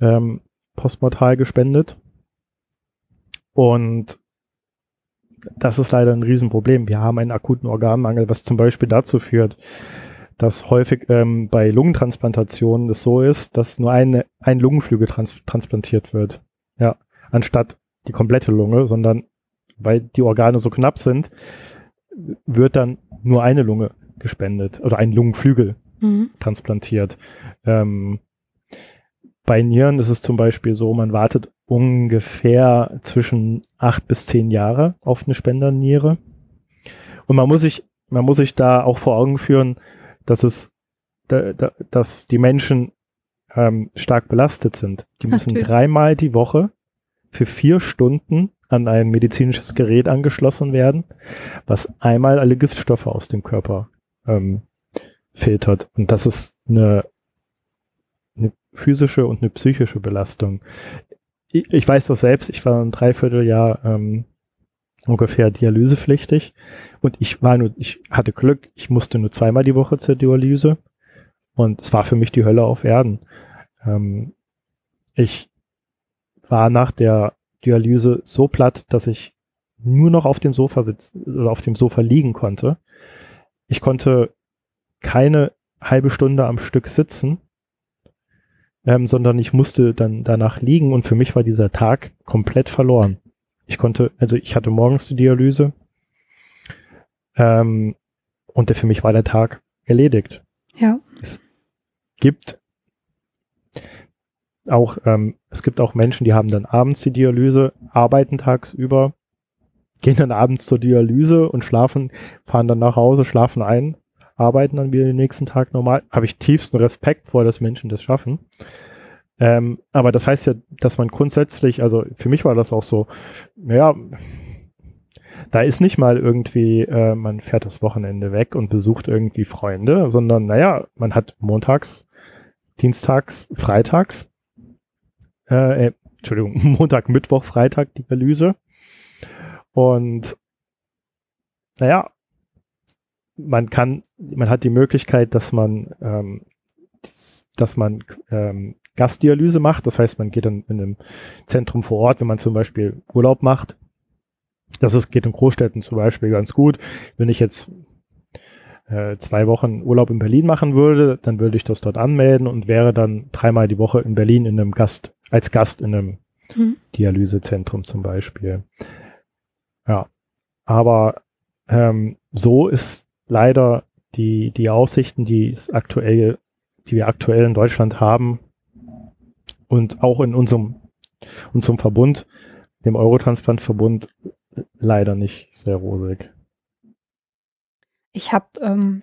ähm, postmortal gespendet. Und das ist leider ein Riesenproblem. Wir haben einen akuten Organmangel, was zum Beispiel dazu führt, dass häufig ähm, bei Lungentransplantationen es so ist, dass nur eine, ein Lungenflügel trans transplantiert wird. Ja, anstatt die komplette Lunge, sondern weil die Organe so knapp sind, wird dann nur eine Lunge gespendet oder ein Lungenflügel mhm. transplantiert. Ähm, bei Nieren ist es zum Beispiel so, man wartet ungefähr zwischen acht bis zehn Jahre auf eine Spenderniere. Und man muss sich, man muss sich da auch vor Augen führen, dass es, da, da, dass die Menschen ähm, stark belastet sind. Die müssen Natürlich. dreimal die Woche für vier Stunden an ein medizinisches Gerät angeschlossen werden, was einmal alle Giftstoffe aus dem Körper ähm, filtert. Und das ist eine, eine physische und eine psychische Belastung. Ich, weiß das selbst, ich war ein Dreivierteljahr ähm, ungefähr dialysepflichtig und ich war nur, ich hatte Glück, ich musste nur zweimal die Woche zur Dialyse und es war für mich die Hölle auf Erden. Ähm, ich war nach der Dialyse so platt, dass ich nur noch auf dem Sofa sitzen oder auf dem Sofa liegen konnte. Ich konnte keine halbe Stunde am Stück sitzen, ähm, sondern ich musste dann danach liegen und für mich war dieser Tag komplett verloren. Ich konnte, also ich hatte morgens die Dialyse ähm, und für mich war der Tag erledigt. Ja. Es gibt auch, ähm, es gibt auch Menschen, die haben dann abends die Dialyse, arbeiten tagsüber, gehen dann abends zur Dialyse und schlafen, fahren dann nach Hause, schlafen ein, arbeiten dann wieder den nächsten Tag normal. Habe ich tiefsten Respekt vor, dass Menschen das schaffen. Ähm, aber das heißt ja, dass man grundsätzlich, also für mich war das auch so, ja, da ist nicht mal irgendwie, äh, man fährt das Wochenende weg und besucht irgendwie Freunde, sondern naja, man hat montags, dienstags, freitags äh, äh, Entschuldigung, *laughs* Montag, Mittwoch, Freitag die Dialyse. Und naja, man kann, man hat die Möglichkeit, dass man, ähm, dass man ähm, Gastdialyse macht. Das heißt, man geht dann in einem Zentrum vor Ort, wenn man zum Beispiel Urlaub macht. Das ist, geht in Großstädten zum Beispiel ganz gut. Wenn ich jetzt äh, zwei Wochen Urlaub in Berlin machen würde, dann würde ich das dort anmelden und wäre dann dreimal die Woche in Berlin in einem Gast, als Gast in einem mhm. Dialysezentrum zum Beispiel. Ja, aber ähm, so ist leider die, die Aussichten, die aktuell, die wir aktuell in Deutschland haben und auch in unserem, unserem Verbund, dem Eurotransplant-Verbund, leider nicht sehr rosig. Ich habe ähm,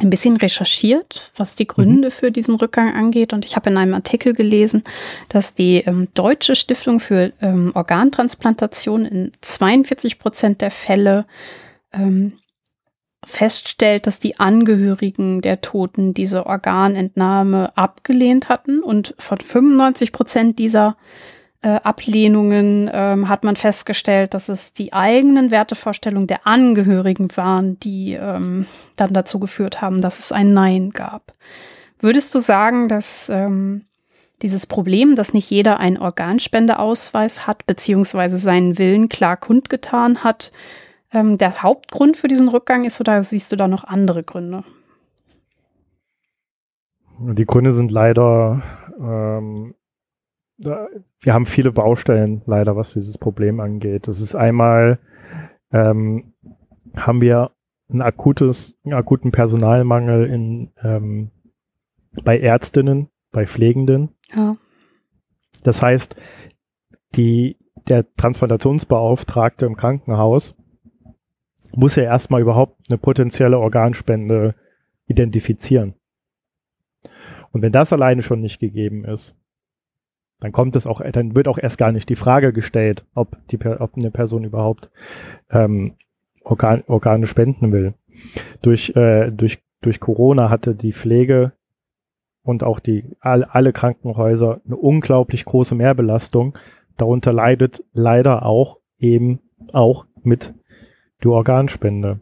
ein bisschen recherchiert, was die Gründe mhm. für diesen Rückgang angeht. Und ich habe in einem Artikel gelesen, dass die ähm, Deutsche Stiftung für ähm, Organtransplantation in 42 Prozent der Fälle ähm, feststellt, dass die Angehörigen der Toten diese Organentnahme abgelehnt hatten. Und von 95 Prozent dieser äh, Ablehnungen ähm, hat man festgestellt, dass es die eigenen Wertevorstellungen der Angehörigen waren, die ähm, dann dazu geführt haben, dass es ein Nein gab. Würdest du sagen, dass ähm, dieses Problem, dass nicht jeder einen Organspendeausweis hat, beziehungsweise seinen Willen klar kundgetan hat, ähm, der Hauptgrund für diesen Rückgang ist oder siehst du da noch andere Gründe? Die Gründe sind leider ähm, wir haben viele Baustellen leider, was dieses Problem angeht. Das ist einmal, ähm, haben wir ein akutes, einen akuten Personalmangel in, ähm, bei Ärztinnen, bei Pflegenden. Ja. Das heißt, die, der Transplantationsbeauftragte im Krankenhaus muss ja erstmal überhaupt eine potenzielle Organspende identifizieren. Und wenn das alleine schon nicht gegeben ist, dann kommt es auch, dann wird auch erst gar nicht die Frage gestellt, ob, die, ob eine Person überhaupt ähm, Organ, Organe spenden will. Durch, äh, durch, durch Corona hatte die Pflege und auch die, all, alle Krankenhäuser eine unglaublich große Mehrbelastung. Darunter leidet leider auch eben auch mit die Organspende.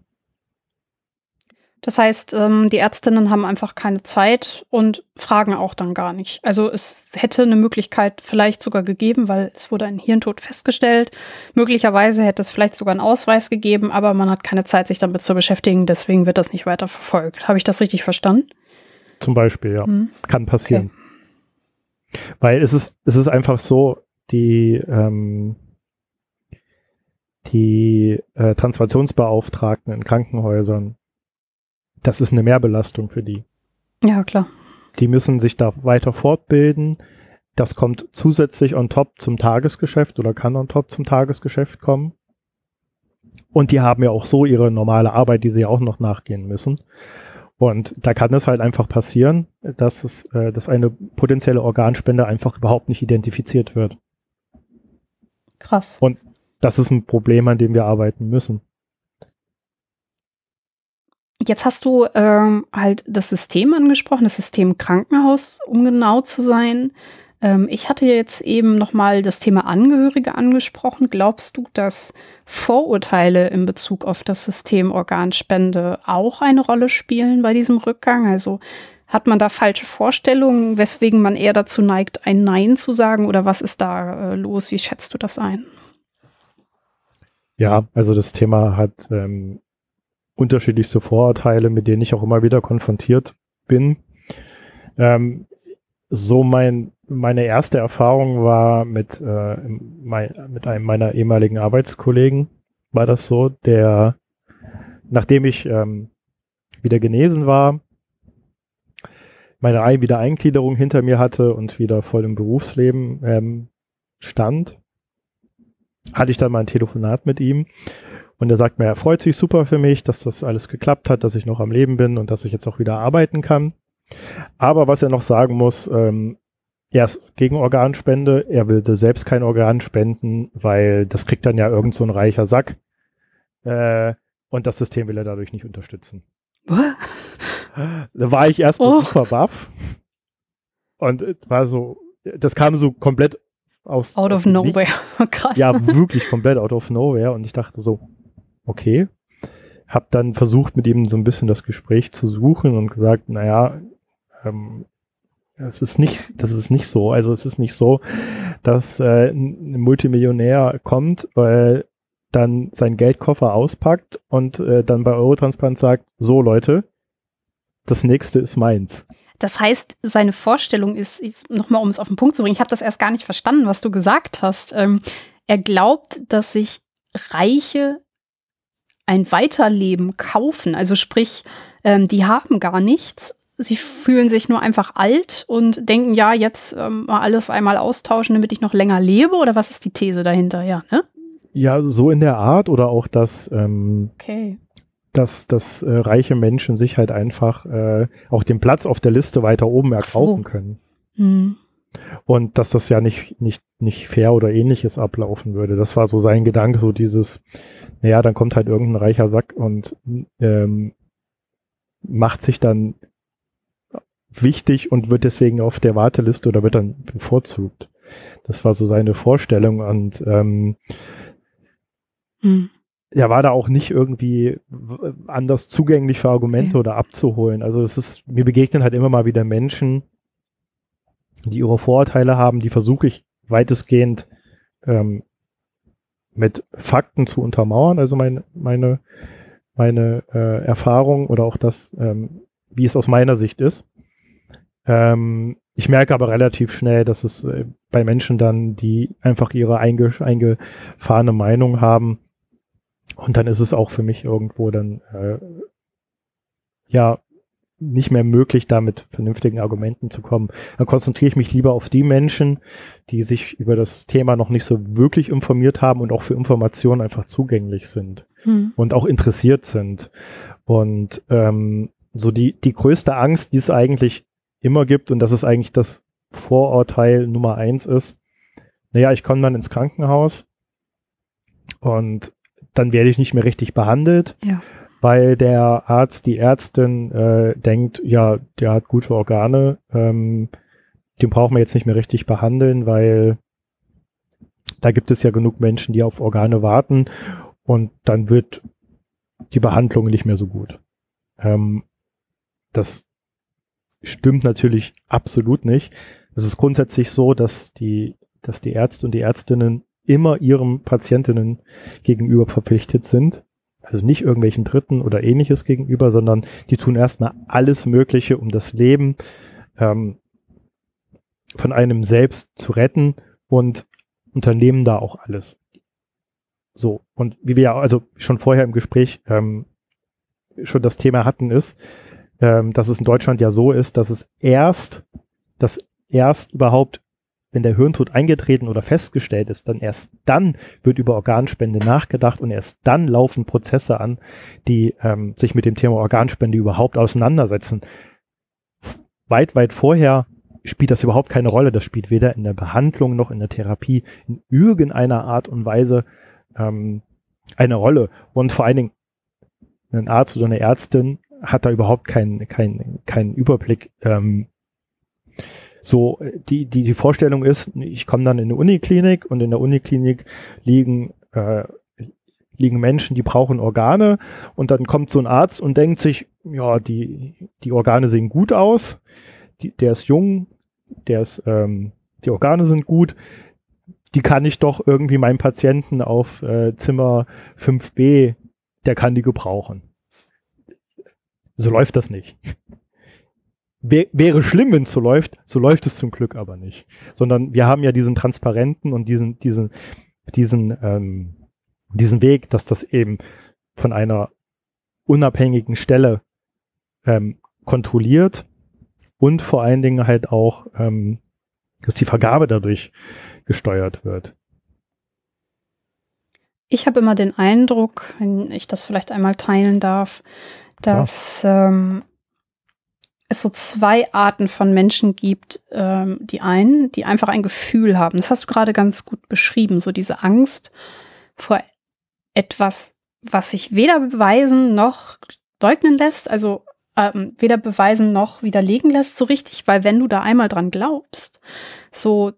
Das heißt, ähm, die Ärztinnen haben einfach keine Zeit und fragen auch dann gar nicht. Also es hätte eine Möglichkeit vielleicht sogar gegeben, weil es wurde ein Hirntod festgestellt. Möglicherweise hätte es vielleicht sogar einen Ausweis gegeben, aber man hat keine Zeit, sich damit zu beschäftigen. Deswegen wird das nicht weiter verfolgt. Habe ich das richtig verstanden? Zum Beispiel, ja. Hm. Kann passieren. Okay. Weil es ist, es ist einfach so, die, ähm, die äh, Transplantationsbeauftragten in Krankenhäusern das ist eine Mehrbelastung für die. Ja, klar. Die müssen sich da weiter fortbilden. Das kommt zusätzlich on top zum Tagesgeschäft oder kann on top zum Tagesgeschäft kommen. Und die haben ja auch so ihre normale Arbeit, die sie auch noch nachgehen müssen. Und da kann es halt einfach passieren, dass es, äh, dass eine potenzielle Organspende einfach überhaupt nicht identifiziert wird. Krass. Und das ist ein Problem, an dem wir arbeiten müssen. Jetzt hast du ähm, halt das System angesprochen, das System Krankenhaus, um genau zu sein. Ähm, ich hatte jetzt eben nochmal das Thema Angehörige angesprochen. Glaubst du, dass Vorurteile in Bezug auf das System Organspende auch eine Rolle spielen bei diesem Rückgang? Also hat man da falsche Vorstellungen, weswegen man eher dazu neigt, ein Nein zu sagen? Oder was ist da äh, los? Wie schätzt du das ein? Ja, also das Thema hat ähm, unterschiedlichste Vorurteile, mit denen ich auch immer wieder konfrontiert bin. Ähm, so mein, meine erste Erfahrung war mit, äh, mein, mit einem meiner ehemaligen Arbeitskollegen, war das so, der, nachdem ich ähm, wieder genesen war, meine Wiedereingliederung hinter mir hatte und wieder voll im Berufsleben ähm, stand, hatte ich dann mal ein Telefonat mit ihm und er sagt mir, er freut sich super für mich, dass das alles geklappt hat, dass ich noch am Leben bin und dass ich jetzt auch wieder arbeiten kann. Aber was er noch sagen muss, ähm, er ist gegen Organspende, er will selbst kein Organ spenden, weil das kriegt dann ja irgend so ein reicher Sack. Äh, und das System will er dadurch nicht unterstützen. *laughs* da war ich erstmal oh. super baff. Und war so, das kam so komplett aus. Out aus of nowhere. *laughs* Krass. Ja, wirklich komplett out of nowhere. Und ich dachte so, okay. Hab dann versucht, mit ihm so ein bisschen das Gespräch zu suchen und gesagt, naja, ähm, es ist nicht, das ist nicht so. Also es ist nicht so, dass äh, ein Multimillionär kommt, weil dann seinen Geldkoffer auspackt und äh, dann bei Eurotransplant sagt, so Leute, das nächste ist meins. Das heißt, seine Vorstellung ist, nochmal um es auf den Punkt zu bringen, ich habe das erst gar nicht verstanden, was du gesagt hast. Ähm, er glaubt, dass sich Reiche ein Weiterleben kaufen. Also sprich, ähm, die haben gar nichts. Sie fühlen sich nur einfach alt und denken, ja, jetzt ähm, mal alles einmal austauschen, damit ich noch länger lebe. Oder was ist die These dahinter? Ja, ne? Ja, so in der Art oder auch, dass, ähm, okay. Dass, dass äh, reiche Menschen sich halt einfach äh, auch den Platz auf der Liste weiter oben erkaufen so. können. Hm. Und dass das ja nicht, nicht, nicht fair oder ähnliches ablaufen würde. Das war so sein Gedanke, so dieses, naja, dann kommt halt irgendein reicher Sack und ähm, macht sich dann wichtig und wird deswegen auf der Warteliste oder wird dann bevorzugt. Das war so seine Vorstellung und ähm, hm. Er war da auch nicht irgendwie anders zugänglich für Argumente okay. oder abzuholen. Also es ist, mir begegnen halt immer mal wieder Menschen, die ihre Vorurteile haben, die versuche ich weitestgehend ähm, mit Fakten zu untermauern, also mein, meine, meine äh, Erfahrung oder auch das, ähm, wie es aus meiner Sicht ist. Ähm, ich merke aber relativ schnell, dass es äh, bei Menschen dann, die einfach ihre einge eingefahrene Meinung haben, Und dann ist es auch für mich irgendwo dann äh, ja nicht mehr möglich, da mit vernünftigen Argumenten zu kommen. Dann konzentriere ich mich lieber auf die Menschen, die sich über das Thema noch nicht so wirklich informiert haben und auch für Informationen einfach zugänglich sind hm. und auch interessiert sind. Und ähm, so die, die größte Angst, die es eigentlich immer gibt, und das ist eigentlich das Vorurteil Nummer eins ist, naja, ich komme dann ins Krankenhaus und dann werde ich nicht mehr richtig behandelt. Ja weil der Arzt, die Ärztin äh, denkt, ja, der hat gute Organe, ähm, den brauchen wir jetzt nicht mehr richtig behandeln, weil da gibt es ja genug Menschen, die auf Organe warten und dann wird die Behandlung nicht mehr so gut. Ähm, das stimmt natürlich absolut nicht. Es ist grundsätzlich so, dass die, dass die Ärzte und die Ärztinnen immer ihren Patientinnen gegenüber verpflichtet sind also nicht irgendwelchen Dritten oder ähnliches gegenüber, sondern die tun erstmal alles Mögliche, um das Leben ähm, von einem selbst zu retten und unternehmen da auch alles. So, und wie wir ja also schon vorher im Gespräch ähm, schon das Thema hatten, ist, ähm, dass es in Deutschland ja so ist, dass es erst, dass erst überhaupt wenn der Hirntod eingetreten oder festgestellt ist, dann erst dann wird über Organspende nachgedacht und erst dann laufen Prozesse an, die ähm, sich mit dem Thema Organspende überhaupt auseinandersetzen. Weit, weit vorher spielt das überhaupt keine Rolle. Das spielt weder in der Behandlung noch in der Therapie in irgendeiner Art und Weise ähm, eine Rolle. Und vor allen Dingen, ein Arzt oder eine Ärztin hat da überhaupt keinen keinen keinen Überblick, ähm, so, die, die, die Vorstellung ist, ich komme dann in eine Uniklinik und in der Uniklinik liegen, äh, liegen Menschen, die brauchen Organe. Und dann kommt so ein Arzt und denkt sich, ja, die, die Organe sehen gut aus, die, der ist jung, der ist, ähm, die Organe sind gut, die kann ich doch irgendwie meinem Patienten auf äh, Zimmer 5b, der kann die gebrauchen. So läuft das nicht wäre schlimm, wenn es so läuft, so läuft es zum Glück aber nicht. Sondern wir haben ja diesen transparenten und diesen, diesen, diesen, ähm, diesen Weg, dass das eben von einer unabhängigen Stelle ähm, kontrolliert und vor allen Dingen halt auch, ähm, dass die Vergabe dadurch gesteuert wird. Ich habe immer den Eindruck, wenn ich das vielleicht einmal teilen darf, dass ja. ähm, es so zwei Arten von Menschen gibt. Ähm, die einen, die einfach ein Gefühl haben. Das hast du gerade ganz gut beschrieben. So diese Angst vor etwas, was sich weder beweisen noch leugnen lässt. Also ähm, weder beweisen noch widerlegen lässt so richtig, weil wenn du da einmal dran glaubst, so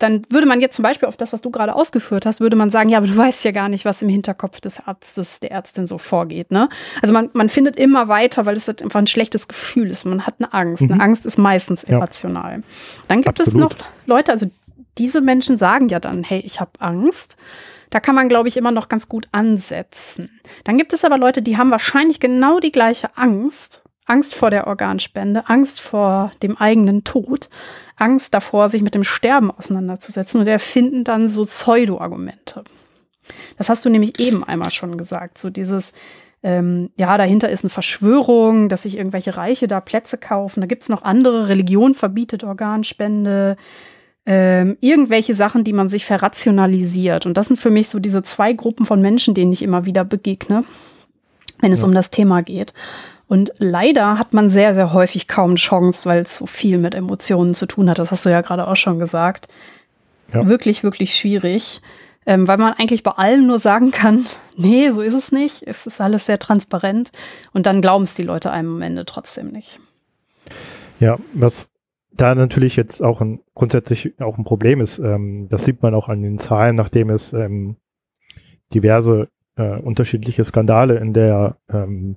dann würde man jetzt zum Beispiel auf das, was du gerade ausgeführt hast, würde man sagen, ja, aber du weißt ja gar nicht, was im Hinterkopf des Arztes, der Ärztin so vorgeht. Ne? Also man, man findet immer weiter, weil es halt einfach ein schlechtes Gefühl ist. Man hat eine Angst. Mhm. Eine Angst ist meistens irrational. Ja. Dann gibt Absolut. es noch Leute, also diese Menschen sagen ja dann, hey, ich habe Angst. Da kann man, glaube ich, immer noch ganz gut ansetzen. Dann gibt es aber Leute, die haben wahrscheinlich genau die gleiche Angst Angst vor der Organspende, Angst vor dem eigenen Tod, Angst davor, sich mit dem Sterben auseinanderzusetzen und erfinden dann so Pseudo-Argumente. Das hast du nämlich eben einmal schon gesagt, so dieses, ähm, ja, dahinter ist eine Verschwörung, dass sich irgendwelche Reiche da Plätze kaufen. Da gibt es noch andere, Religion verbietet Organspende, ähm, irgendwelche Sachen, die man sich verrationalisiert. Und das sind für mich so diese zwei Gruppen von Menschen, denen ich immer wieder begegne, wenn es ja. um das Thema geht. Und leider hat man sehr, sehr häufig kaum Chance, weil es so viel mit Emotionen zu tun hat. Das hast du ja gerade auch schon gesagt. Ja. Wirklich, wirklich schwierig. Ähm, weil man eigentlich bei allem nur sagen kann, *laughs* nee, so ist es nicht. Es ist alles sehr transparent. Und dann glauben es die Leute einem am Ende trotzdem nicht. Ja, was da natürlich jetzt auch ein grundsätzlich auch ein Problem ist, ähm, das sieht man auch an den Zahlen, nachdem es ähm, diverse äh, unterschiedliche Skandale in der ähm,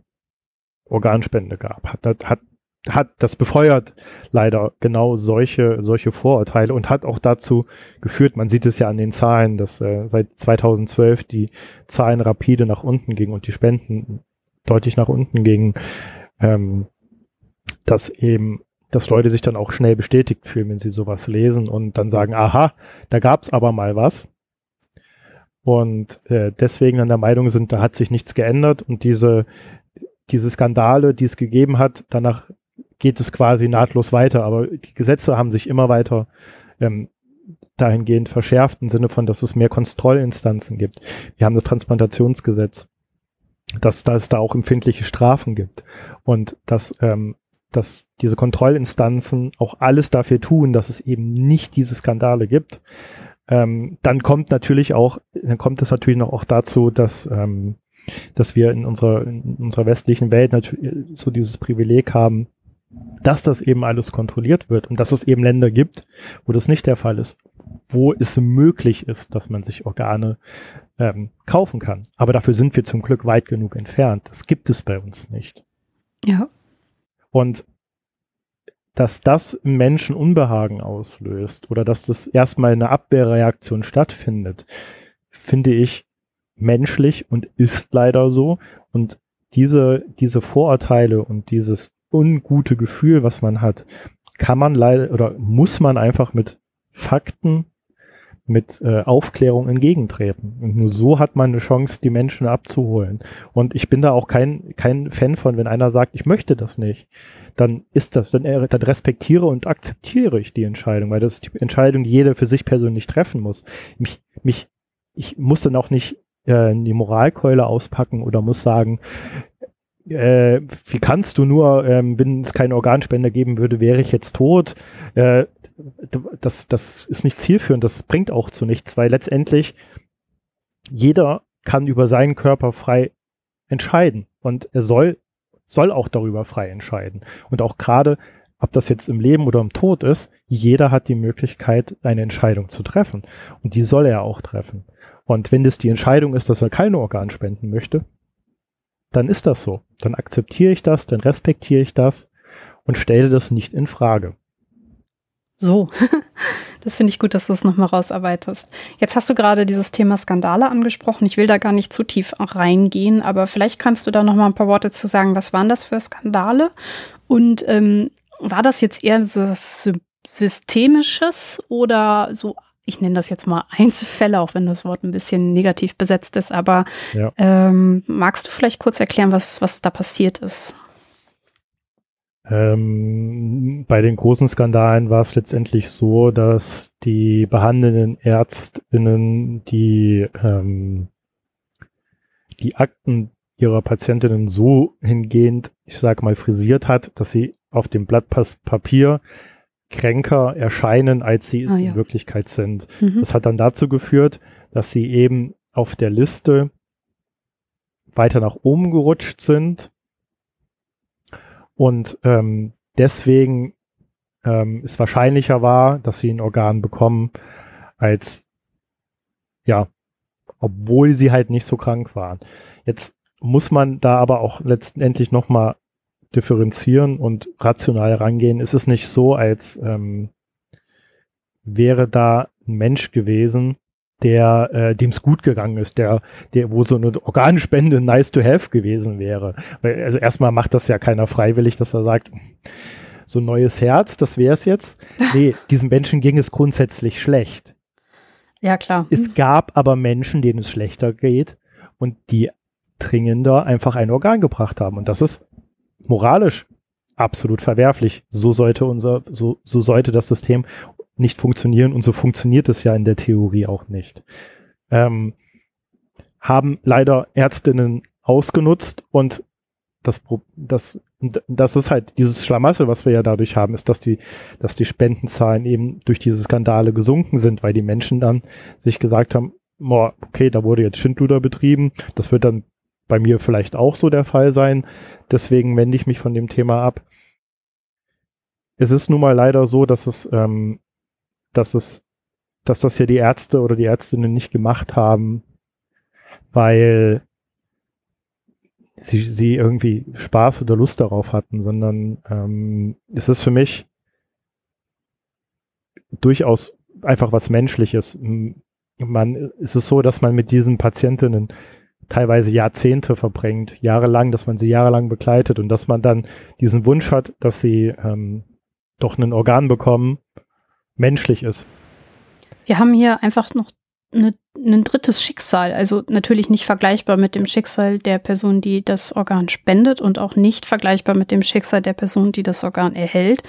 Organspende gab. Hat, hat, hat das befeuert leider genau solche, solche Vorurteile und hat auch dazu geführt, man sieht es ja an den Zahlen, dass äh, seit 2012 die Zahlen rapide nach unten gingen und die Spenden deutlich nach unten gingen, ähm, dass eben dass Leute sich dann auch schnell bestätigt fühlen, wenn sie sowas lesen und dann sagen, aha, da gab es aber mal was. und äh, deswegen an der Meinung sind, da hat sich nichts geändert und diese, diese Skandale, die es gegeben hat, danach geht es quasi nahtlos weiter, aber die Gesetze haben sich immer weiter ähm, dahingehend verschärft im Sinne von, dass es mehr Kontrollinstanzen gibt. Wir haben das Transplantationsgesetz, dass, dass es da auch empfindliche Strafen gibt und dass, ähm, dass diese Kontrollinstanzen auch alles dafür tun, dass es eben nicht diese Skandale gibt. Ähm, dann kommt natürlich auch, dann kommt es natürlich noch auch dazu, dass ähm, dass wir in unserer, in unserer westlichen Welt natürlich so dieses Privileg haben, dass das eben alles kontrolliert wird und dass es eben Länder gibt, wo das nicht der Fall ist, wo es möglich ist, dass man sich Organe ähm, kaufen kann. Aber dafür sind wir zum Glück weit genug entfernt. Das gibt es bei uns nicht. Ja. Und dass das im Menschen Unbehagen auslöst oder dass das erstmal eine Abwehrreaktion stattfindet, finde ich menschlich und ist leider so. Und diese, diese Vorurteile und dieses ungute Gefühl, was man hat, kann man leider oder muss man einfach mit Fakten, mit äh, Aufklärung entgegentreten. Und nur so hat man eine Chance, die Menschen abzuholen. Und ich bin da auch kein, kein Fan von, wenn einer sagt, ich möchte das nicht, dann ist das, dann, dann respektiere und akzeptiere ich die Entscheidung, weil das ist die Entscheidung, die jeder für sich persönlich treffen muss. Mich, mich, ich muss dann auch nicht äh, die Moralkeule auspacken oder muss sagen, äh, wie kannst du nur, ähm, wenn es keine Organspender geben würde, wäre ich jetzt tot. Äh, das, das ist nicht zielführend, das bringt auch zu nichts, weil letztendlich jeder kann über seinen Körper frei entscheiden und er soll, soll auch darüber frei entscheiden. Und auch gerade, ob das jetzt im Leben oder im Tod ist, jeder hat die Möglichkeit, eine Entscheidung zu treffen. Und die soll er auch treffen. Und wenn das die Entscheidung ist, dass er keine Organ spenden möchte, dann ist das so. Dann akzeptiere ich das, dann respektiere ich das und stelle das nicht in Frage. So, *laughs* das finde ich gut, dass du es nochmal rausarbeitest. Jetzt hast du gerade dieses Thema Skandale angesprochen. Ich will da gar nicht zu tief reingehen, aber vielleicht kannst du da nochmal ein paar Worte zu sagen. Was waren das für Skandale? Und ähm, war das jetzt eher so was Systemisches oder so ich nenne das jetzt mal Einzelfälle, auch wenn das Wort ein bisschen negativ besetzt ist, aber ja. ähm, magst du vielleicht kurz erklären, was, was da passiert ist? Ähm, bei den großen Skandalen war es letztendlich so, dass die behandelnden Ärztinnen die, ähm, die Akten ihrer Patientinnen so hingehend, ich sage mal, frisiert hat, dass sie auf dem Blatt Papier kränker erscheinen, als sie ah, ja. in Wirklichkeit sind. Mhm. Das hat dann dazu geführt, dass sie eben auf der Liste weiter nach oben gerutscht sind und ähm, deswegen ähm, es wahrscheinlicher war, dass sie ein Organ bekommen, als ja, obwohl sie halt nicht so krank waren. Jetzt muss man da aber auch letztendlich nochmal differenzieren und rational rangehen, ist es nicht so, als ähm, wäre da ein Mensch gewesen, der äh, dem es gut gegangen ist, der, der, wo so eine Organspende nice to have gewesen wäre. Weil, also erstmal macht das ja keiner freiwillig, dass er sagt, so ein neues Herz, das wäre es jetzt. *laughs* Nee, diesem Menschen ging es grundsätzlich schlecht. Ja, klar. Es gab aber Menschen, denen es schlechter geht und die dringender einfach ein Organ gebracht haben. Und das ist moralisch absolut verwerflich. So sollte unser, so, so sollte das System nicht funktionieren und so funktioniert es ja in der Theorie auch nicht. Ähm, haben leider Ärztinnen ausgenutzt und das, das, das ist halt dieses Schlamassel, was wir ja dadurch haben, ist, dass die, dass die Spendenzahlen eben durch diese Skandale gesunken sind, weil die Menschen dann sich gesagt haben, okay, da wurde jetzt Schindluder betrieben, das wird dann bei mir vielleicht auch so der Fall sein. Deswegen wende ich mich von dem Thema ab. Es ist nun mal leider so, dass es, ähm, dass es, dass das ja die Ärzte oder die Ärztinnen nicht gemacht haben, weil sie, sie irgendwie Spaß oder Lust darauf hatten, sondern ähm, es ist für mich durchaus einfach was Menschliches. Man, es ist so, dass man mit diesen Patientinnen teilweise Jahrzehnte verbringt, jahrelang, dass man sie jahrelang begleitet und dass man dann diesen Wunsch hat, dass sie ähm, doch ein Organ bekommen, menschlich ist. Wir haben hier einfach noch eine ein drittes Schicksal, also natürlich nicht vergleichbar mit dem Schicksal der Person, die das Organ spendet und auch nicht vergleichbar mit dem Schicksal der Person, die das Organ erhält.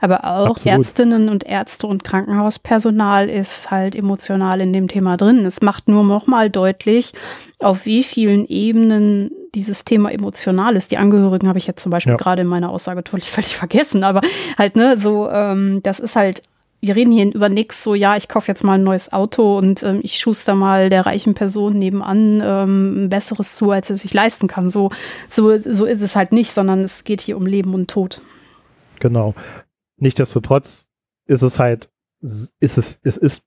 Aber auch Absolut. Ärztinnen und Ärzte und Krankenhauspersonal ist halt emotional in dem Thema drin. Es macht nur nochmal deutlich, auf wie vielen Ebenen dieses Thema emotional ist. Die Angehörigen habe ich jetzt zum Beispiel ja. gerade in meiner Aussage völlig, völlig vergessen, aber halt, ne, so, ähm, das ist halt wir reden hier über nichts so, ja, ich kaufe jetzt mal ein neues Auto und ähm, ich schuster mal der reichen Person nebenan ähm, ein besseres zu, als es sich leisten kann. So, so, so ist es halt nicht, sondern es geht hier um Leben und Tod. Genau. Nichtsdestotrotz ist es halt, ist es, es ist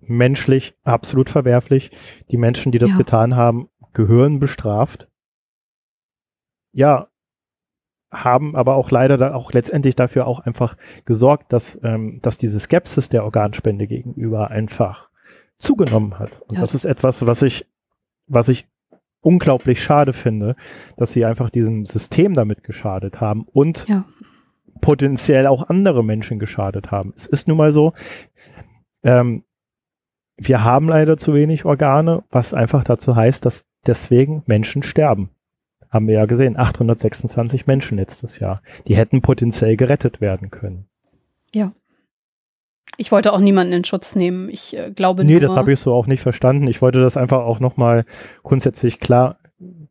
menschlich absolut verwerflich. Die Menschen, die das ja. getan haben, gehören bestraft. Ja, haben aber auch leider da auch letztendlich dafür auch einfach gesorgt, dass, ähm, dass diese Skepsis der Organspende gegenüber einfach zugenommen hat. Und ja. das ist etwas, was ich, was ich unglaublich schade finde, dass sie einfach diesem System damit geschadet haben und ja. potenziell auch andere Menschen geschadet haben. Es ist nun mal so, ähm, wir haben leider zu wenig Organe, was einfach dazu heißt, dass deswegen Menschen sterben haben wir ja gesehen, 826 Menschen letztes Jahr. Die hätten potenziell gerettet werden können. Ja. Ich wollte auch niemanden in Schutz nehmen. Ich äh, glaube Nee, das habe ich so auch nicht verstanden. Ich wollte das einfach auch nochmal grundsätzlich klar,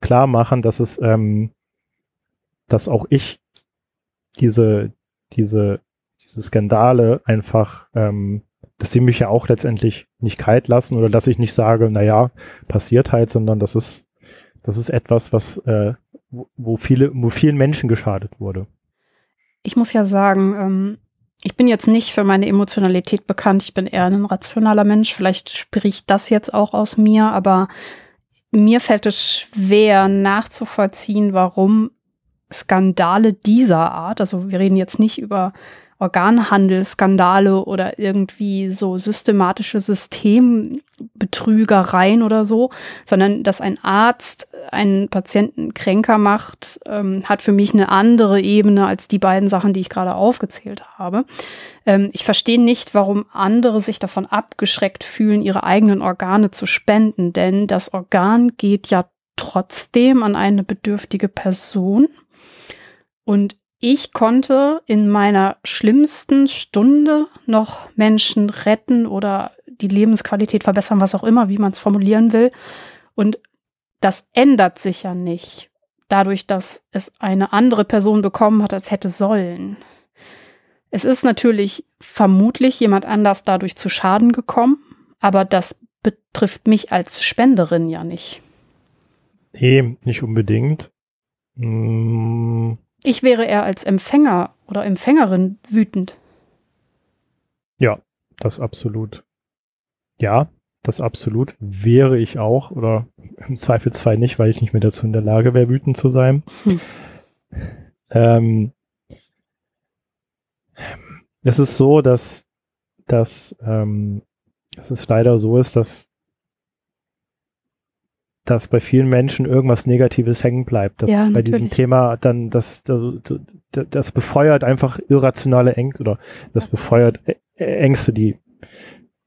klar machen, dass es, ähm, dass auch ich diese, diese, diese Skandale einfach, ähm, dass die mich ja auch letztendlich nicht kalt lassen oder dass ich nicht sage, naja, passiert halt, sondern das ist das ist etwas, was, äh, wo, viele, wo vielen Menschen geschadet wurde. Ich muss ja sagen, ähm, ich bin jetzt nicht für meine Emotionalität bekannt. Ich bin eher ein rationaler Mensch. Vielleicht spricht das jetzt auch aus mir, aber mir fällt es schwer nachzuvollziehen, warum Skandale dieser Art, also wir reden jetzt nicht über Organhandelsskandale oder irgendwie so systematische Systembetrügereien oder so, sondern dass ein Arzt einen Patienten kränker macht, ähm, hat für mich eine andere Ebene als die beiden Sachen, die ich gerade aufgezählt habe. Ähm, ich verstehe nicht, warum andere sich davon abgeschreckt fühlen, ihre eigenen Organe zu spenden, denn das Organ geht ja trotzdem an eine bedürftige Person. Und ich konnte in meiner schlimmsten Stunde noch Menschen retten oder die Lebensqualität verbessern, was auch immer, wie man es formulieren will. Und das ändert sich ja nicht dadurch, dass es eine andere Person bekommen hat, als hätte sollen. Es ist natürlich vermutlich jemand anders dadurch zu Schaden gekommen, aber das betrifft mich als Spenderin ja nicht. Nee, nicht unbedingt. Hm ich wäre eher als Empfänger oder Empfängerin wütend. Ja, das absolut. Ja, das absolut wäre ich auch oder im Zweifelsfall nicht, weil ich nicht mehr dazu in der Lage wäre, wütend zu sein. Hm. Ähm, es ist so, dass, dass ähm, es ist leider so ist, dass dass bei vielen Menschen irgendwas Negatives hängen bleibt. Dass ja, bei diesem Thema dann das, das, das befeuert einfach irrationale Ängste oder das befeuert Ängste, die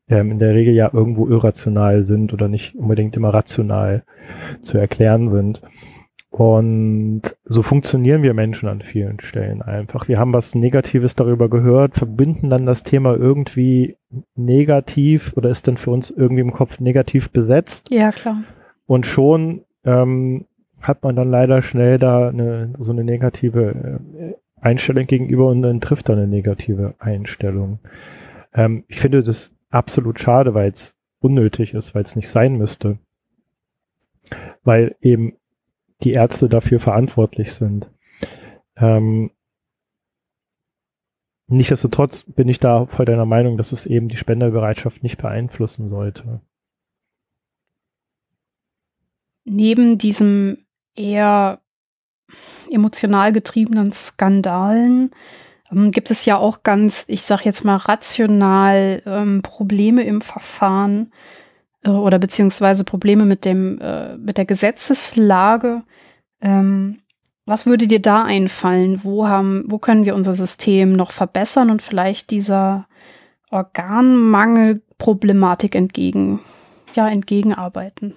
ähm, in der Regel ja irgendwo irrational sind oder nicht unbedingt immer rational zu erklären sind. Und so funktionieren wir Menschen an vielen Stellen einfach. Wir haben was Negatives darüber gehört, verbinden dann das Thema irgendwie negativ oder ist dann für uns irgendwie im Kopf negativ besetzt. Ja, klar. Und schon ähm, hat man dann leider schnell da eine, so eine negative äh, Einstellung gegenüber und dann trifft dann eine negative Einstellung. Ähm, ich finde das absolut schade, weil es unnötig ist, weil es nicht sein müsste. Weil eben die Ärzte dafür verantwortlich sind. Ähm, Nichtsdestotrotz bin ich da voll deiner Meinung, dass es eben die Spenderbereitschaft nicht beeinflussen sollte neben diesem eher emotional getriebenen Skandalen ähm, gibt es ja auch ganz, ich sag jetzt mal rational ähm, Probleme im Verfahren äh, oder beziehungsweise Probleme mit dem äh, mit der Gesetzeslage. Ähm, was würde dir da einfallen? Wo haben, wo können wir unser System noch verbessern und vielleicht dieser Organmangelproblematik entgegen ja entgegenarbeiten?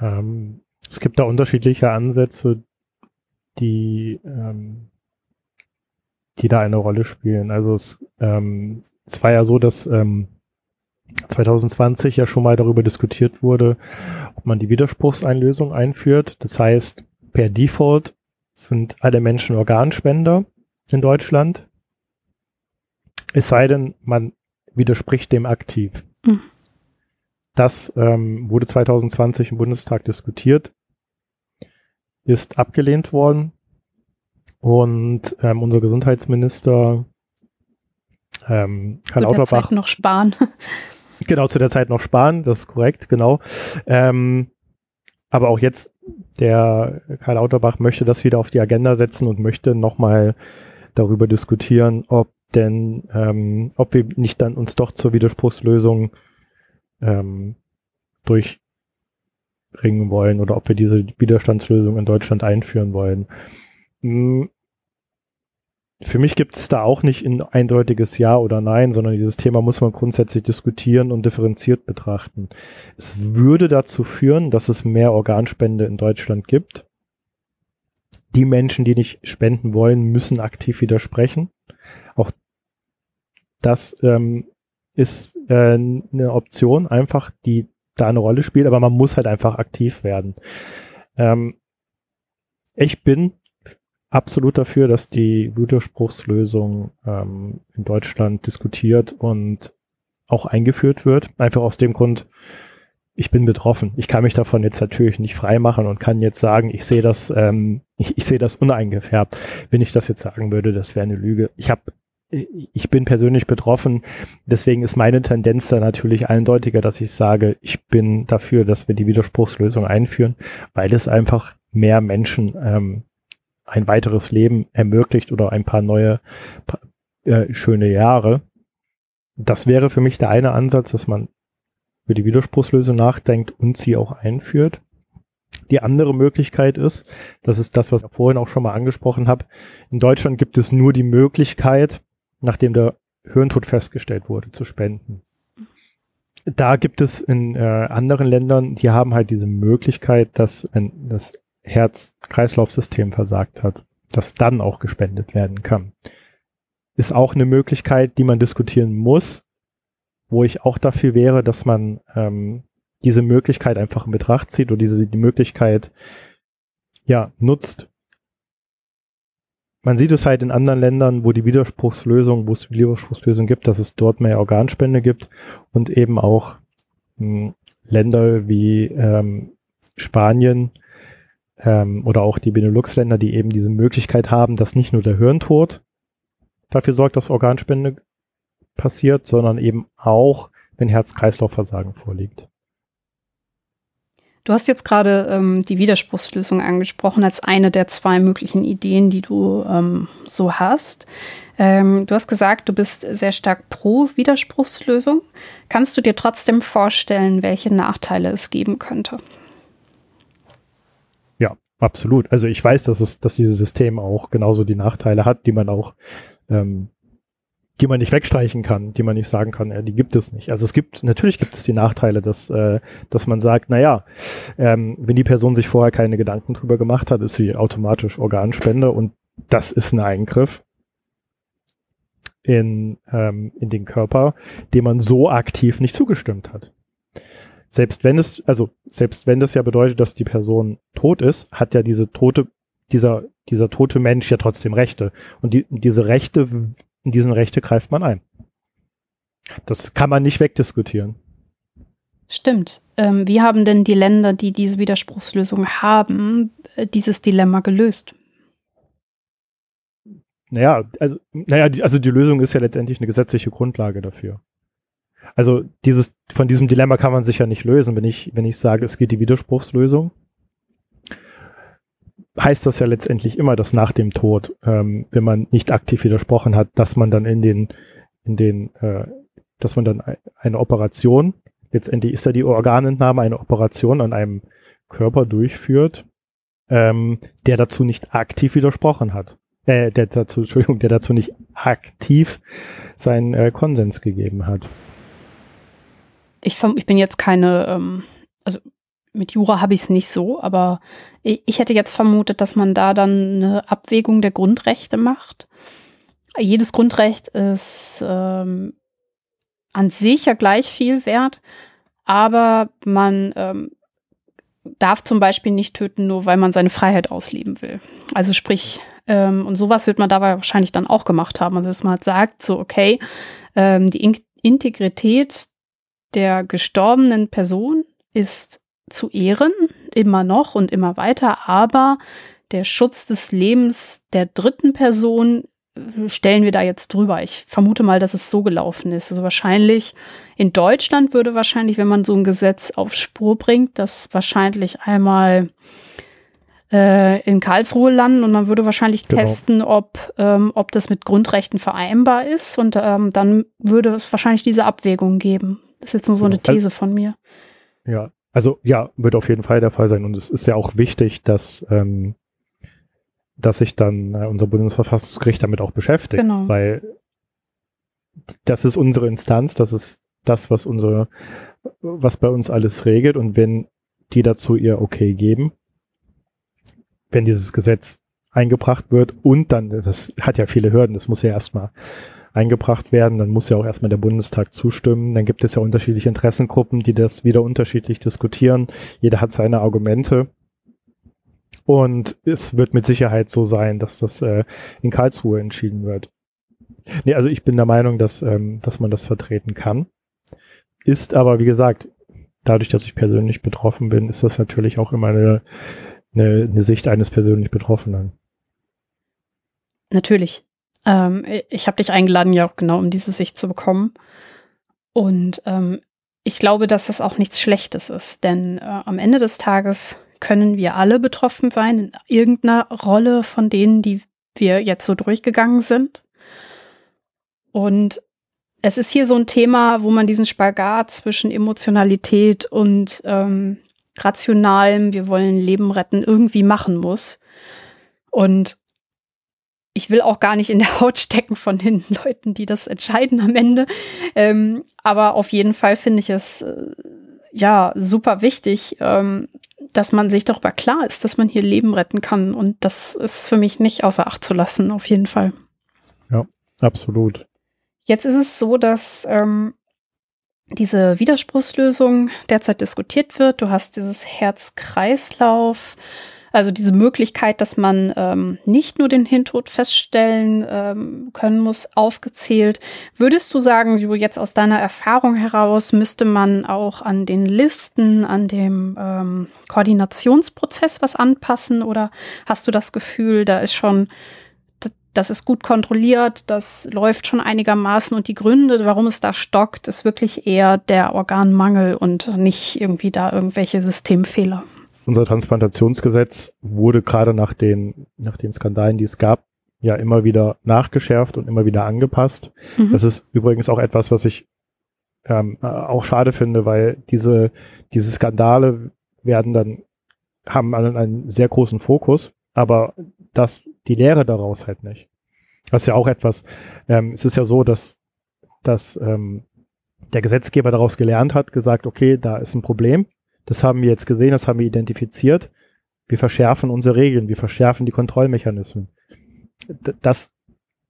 Ähm, es gibt da unterschiedliche Ansätze, die, ähm, die da eine Rolle spielen. Also es, ähm, es war ja so, dass ähm, 2020 ja schon mal darüber diskutiert wurde, ob man die Widerspruchseinlösung einführt. Das heißt, per Default sind alle Menschen Organspender in Deutschland. Es sei denn, man widerspricht dem aktiv. Mhm. Das ähm, wurde 2020 im Bundestag diskutiert, ist abgelehnt worden und ähm, unser Gesundheitsminister ähm, Karl Zu Lauterbach. Der Zeit noch sparen. *laughs* Genau, zu der Zeit noch sparen, das ist korrekt, genau. Ähm, aber auch jetzt, der Karl Lauterbach möchte das wieder auf die Agenda setzen und möchte nochmal darüber diskutieren, ob denn, ähm, ob wir nicht dann uns doch zur Widerspruchslösung ähm, durchringen wollen oder ob wir diese Widerstandslösung in Deutschland einführen wollen. Hm, für mich gibt es da auch nicht ein eindeutiges Ja oder Nein, sondern dieses Thema muss man grundsätzlich diskutieren und differenziert betrachten. Es würde dazu führen, dass es mehr Organspende in Deutschland gibt. Die Menschen, die nicht spenden wollen, müssen aktiv widersprechen. Auch das ähm, ist äh, eine Option, einfach, die da eine Rolle spielt, aber man muss halt einfach aktiv werden. Ähm, ich bin absolut dafür, dass die Widerspruchslösung ähm, in Deutschland diskutiert und auch eingeführt wird. Einfach aus dem Grund, ich bin betroffen. Ich kann mich davon jetzt natürlich nicht frei machen und kann jetzt sagen, ich sehe das, ähm, ich, *laughs* ich sehe das uneingefärbt. Wenn ich das jetzt sagen würde, das wäre eine Lüge. Ich habe ich bin persönlich betroffen, deswegen ist meine Tendenz da natürlich eindeutiger, dass ich sage, ich bin dafür, dass wir die Widerspruchslösung einführen, weil es einfach mehr Menschen ähm, ein weiteres Leben ermöglicht oder ein paar neue äh, schöne Jahre. Das wäre für mich der eine Ansatz, dass man über die Widerspruchslösung nachdenkt und sie auch einführt. Die andere Möglichkeit ist, das ist das, was ich vorhin auch schon mal angesprochen habe, in Deutschland gibt es nur die Möglichkeit, nachdem der Hirntod festgestellt wurde, zu spenden. Da gibt es in äh, anderen Ländern, die haben halt diese Möglichkeit, dass ein, das Herz-Kreislauf-System versagt hat, dass dann auch gespendet werden kann. Ist auch eine Möglichkeit, die man diskutieren muss, wo ich auch dafür wäre, dass man ähm, diese Möglichkeit einfach in Betracht zieht oder diese die Möglichkeit ja nutzt. Man sieht es halt in anderen Ländern, wo die Widerspruchslösung, wo es Widerspruchslösung gibt, dass es dort mehr Organspende gibt und eben auch mh, hm, Länder wie ähm, Spanien, ähm, oder auch die Benelux-Länder, die eben diese Möglichkeit haben, dass nicht nur der Hirntod dafür sorgt, dass Organspende passiert, sondern eben auch, wenn Herz-Kreislauf-Versagen vorliegt. Du hast jetzt gerade ähm, die Widerspruchslösung angesprochen als eine der zwei möglichen Ideen, die du ähm, so hast. Ähm, du hast gesagt, du bist sehr stark pro Widerspruchslösung. Kannst du dir trotzdem vorstellen, welche Nachteile es geben könnte? Absolut. Also ich weiß, dass es, dass dieses System auch genauso die Nachteile hat, die man auch, ähm, die man nicht wegstreichen kann, die man nicht sagen kann, ja, die gibt es nicht. Also es gibt, natürlich gibt es die Nachteile, dass, äh, dass man sagt, naja, ähm, wenn die Person sich vorher keine Gedanken drüber gemacht hat, ist sie automatisch Organspende und das ist ein Eingriff in, ähm, in den Körper, dem man so aktiv nicht zugestimmt hat selbst wenn es, also selbst wenn das ja bedeutet, dass die Person tot ist, hat ja diese tote, dieser, dieser tote Mensch ja trotzdem Rechte. Und die, diese Rechte, in diesen Rechte greift man ein. Das kann man nicht wegdiskutieren. Stimmt. Ähm, wie haben denn die Länder, die diese Widerspruchslösung haben, äh, dieses Dilemma gelöst? Naja, also, naja, die, also die Lösung ist ja letztendlich eine gesetzliche Grundlage dafür. Also dieses, von diesem Dilemma kann man sich ja nicht lösen, wenn ich, wenn ich sage, es geht die Widerspruchslösung. Heißt das ja letztendlich immer, dass nach dem Tod, ähm, wenn man nicht aktiv widersprochen hat, dass man dann in den, in den, äh, dass man dann eine Operation, letztendlich ist ja die Organentnahme eine Operation an einem Körper durchführt, ähm, der dazu nicht aktiv widersprochen hat. Äh, der dazu, Entschuldigung, der dazu nicht aktiv seinen äh, Konsens gegeben hat. ich, ich bin jetzt keine, ähm, also mit Jura habe ich es nicht so, aber ich, hätte jetzt vermutet, dass man da dann eine Abwägung der Grundrechte macht. Jedes Grundrecht ist ähm, an sich ja gleich viel wert, aber man ähm, darf zum Beispiel nicht töten, nur weil man seine Freiheit ausleben will. Also sprich, ähm, und sowas wird man dabei wahrscheinlich dann auch gemacht haben. Also dass man halt sagt, so, okay, ähm, die In Integrität der gestorbenen Person ist zu ehren, immer noch und immer weiter, aber der Schutz des Lebens der dritten Person äh, stellen wir da jetzt drüber. Ich vermute mal, dass es so gelaufen ist. Also wahrscheinlich in Deutschland würde wahrscheinlich, wenn man so ein Gesetz auf Spur bringt, das wahrscheinlich einmal äh, in Karlsruhe landen und man würde wahrscheinlich genau. testen, ob, ähm, ob das mit Grundrechten vereinbar ist und ähm, dann würde es wahrscheinlich diese Abwägung geben. Das ist jetzt nur so eine These von mir. Ja, also ja, wird auf jeden Fall der Fall sein. Und es ist ja auch wichtig, dass, ähm, dass sich dann äh, unser Bundesverfassungsgericht damit auch beschäftigt. Genau. Weil das ist unsere Instanz, das ist das, was unsere, was bei uns alles regelt. Und wenn die dazu ihr Okay geben, wenn dieses Gesetz eingebracht wird und dann, das hat ja viele Hürden, das muss ja erstmal eingebracht werden. Dann muss ja auch erstmal der Bundestag zustimmen. Dann gibt es ja unterschiedliche Interessengruppen, die das wieder unterschiedlich diskutieren. Jeder hat seine Argumente. Und es wird mit Sicherheit so sein, dass das äh, in Karlsruhe entschieden wird. Nee, also ich bin der Meinung, dass, ähm, dass man das vertreten kann. Ist aber, wie gesagt, dadurch, dass ich persönlich betroffen bin, ist das natürlich auch immer eine, eine, eine Sicht eines persönlich Betroffenen. Natürlich. Ähm, ich habe dich eingeladen, ja auch genau, um diese Sicht zu bekommen. Und ähm, ich glaube, dass das auch nichts Schlechtes ist, denn äh, am Ende des Tages können wir alle betroffen sein in irgendeiner Rolle von denen, die wir jetzt so durchgegangen sind. Und es ist hier so ein Thema, wo man diesen Spagat zwischen Emotionalität und ähm, rationalem, wir wollen Leben retten, irgendwie machen muss. Und ich will auch gar nicht in der Haut stecken von den *laughs* Leuten, die das entscheiden am Ende. Ähm, aber auf jeden Fall finde ich es äh, ja super wichtig, ähm, dass man sich darüber klar ist, dass man hier Leben retten kann. Und das ist für mich nicht außer Acht zu lassen, auf jeden Fall. Ja, absolut. Jetzt ist es so, dass ähm, diese Widerspruchslösung derzeit diskutiert wird. Du hast dieses Herz-Kreislauf. Also diese Möglichkeit, dass man ähm, nicht nur den Hintod feststellen ähm, können muss, aufgezählt. Würdest du sagen, du jetzt aus deiner Erfahrung heraus, müsste man auch an den Listen, an dem ähm, Koordinationsprozess was anpassen? Oder hast du das Gefühl, da ist schon das ist gut kontrolliert, das läuft schon einigermaßen und die Gründe, warum es da stockt, ist wirklich eher der Organmangel und nicht irgendwie da irgendwelche Systemfehler unser Transplantationsgesetz wurde gerade nach den, nach den Skandalen, die es gab, ja immer wieder nachgeschärft und immer wieder angepasst. Mhm. Das ist übrigens auch etwas, was ich ähm, auch schade finde, weil diese, diese Skandale werden dann, haben einen, einen sehr großen Fokus, aber das, die Lehre daraus halt nicht. Das ist ja auch etwas, ähm, es ist ja so, dass, dass ähm, der Gesetzgeber daraus gelernt hat, gesagt, okay, da ist ein Problem, das haben wir jetzt gesehen, das haben wir identifiziert. Wir verschärfen unsere Regeln, wir verschärfen die Kontrollmechanismen. Das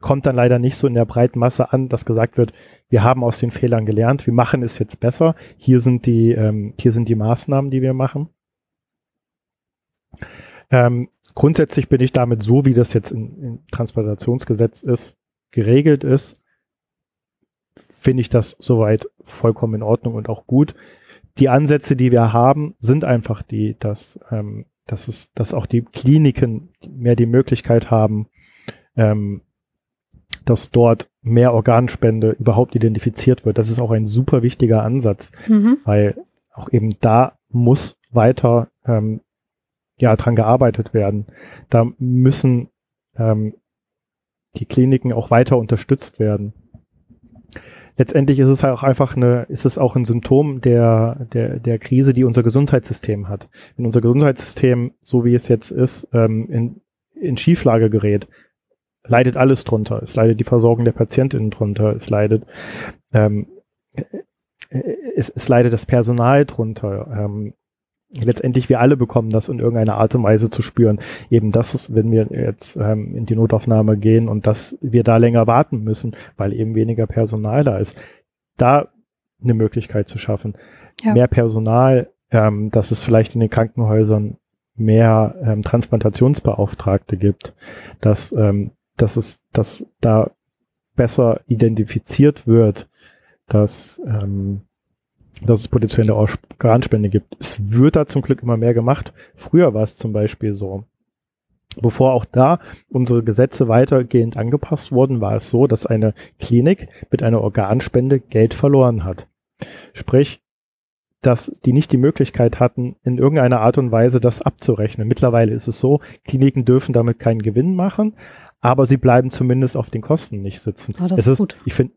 kommt dann leider nicht so in der breiten Masse an, dass gesagt wird, wir haben aus den Fehlern gelernt, wir machen es jetzt besser. Hier sind die, ähm, hier sind die Maßnahmen, die wir machen. Ähm, grundsätzlich bin ich damit so, wie das jetzt im Transplantationsgesetz ist, geregelt ist, finde ich das soweit vollkommen in Ordnung und auch gut die Ansätze, die wir haben, sind einfach die, dass, ähm, dass, es, dass auch die Kliniken mehr die Möglichkeit haben, ähm, dass dort mehr Organspende überhaupt identifiziert wird. Das ist auch ein super wichtiger Ansatz, mhm. weil auch eben da muss weiter ähm, ja dran gearbeitet werden. Da müssen ähm, die Kliniken auch weiter unterstützt werden letztendlich ist es halt auch einfach eine, ist es auch ein Symptom der, der, der Krise, die unser Gesundheitssystem hat. Wenn unser Gesundheitssystem, so wie es jetzt ist, ähm, in, in Schieflage gerät, leidet alles drunter. Es leidet die Versorgung der Patientinnen drunter. Es leidet ähm, es, es leidet das Personal drunter. Ähm, letztendlich wir alle bekommen das in irgendeiner Art und Weise zu spüren. Eben das ist, wenn wir jetzt ähm, in die Notaufnahme gehen und dass wir da länger warten müssen, weil eben weniger Personal da ist. Da eine Möglichkeit zu schaffen. Ja. Mehr Personal, ähm, dass es vielleicht in den Krankenhäusern mehr ähm, Transplantationsbeauftragte gibt, dass, ähm, dass es, dass da besser identifiziert wird, dass ähm, dass es potenzielle Organspende gibt. Es wird da zum Glück immer mehr gemacht. Früher war es zum Beispiel so. Bevor auch da unsere Gesetze weitergehend angepasst wurden, war es so, dass eine Klinik mit einer Organspende Geld verloren hat. Sprich, dass die nicht die Möglichkeit hatten, in irgendeiner Art und Weise das abzurechnen. Mittlerweile ist es so, Kliniken dürfen damit keinen Gewinn machen, aber sie bleiben zumindest auf den Kosten nicht sitzen. Oh, das es ist, gut. Ich finde,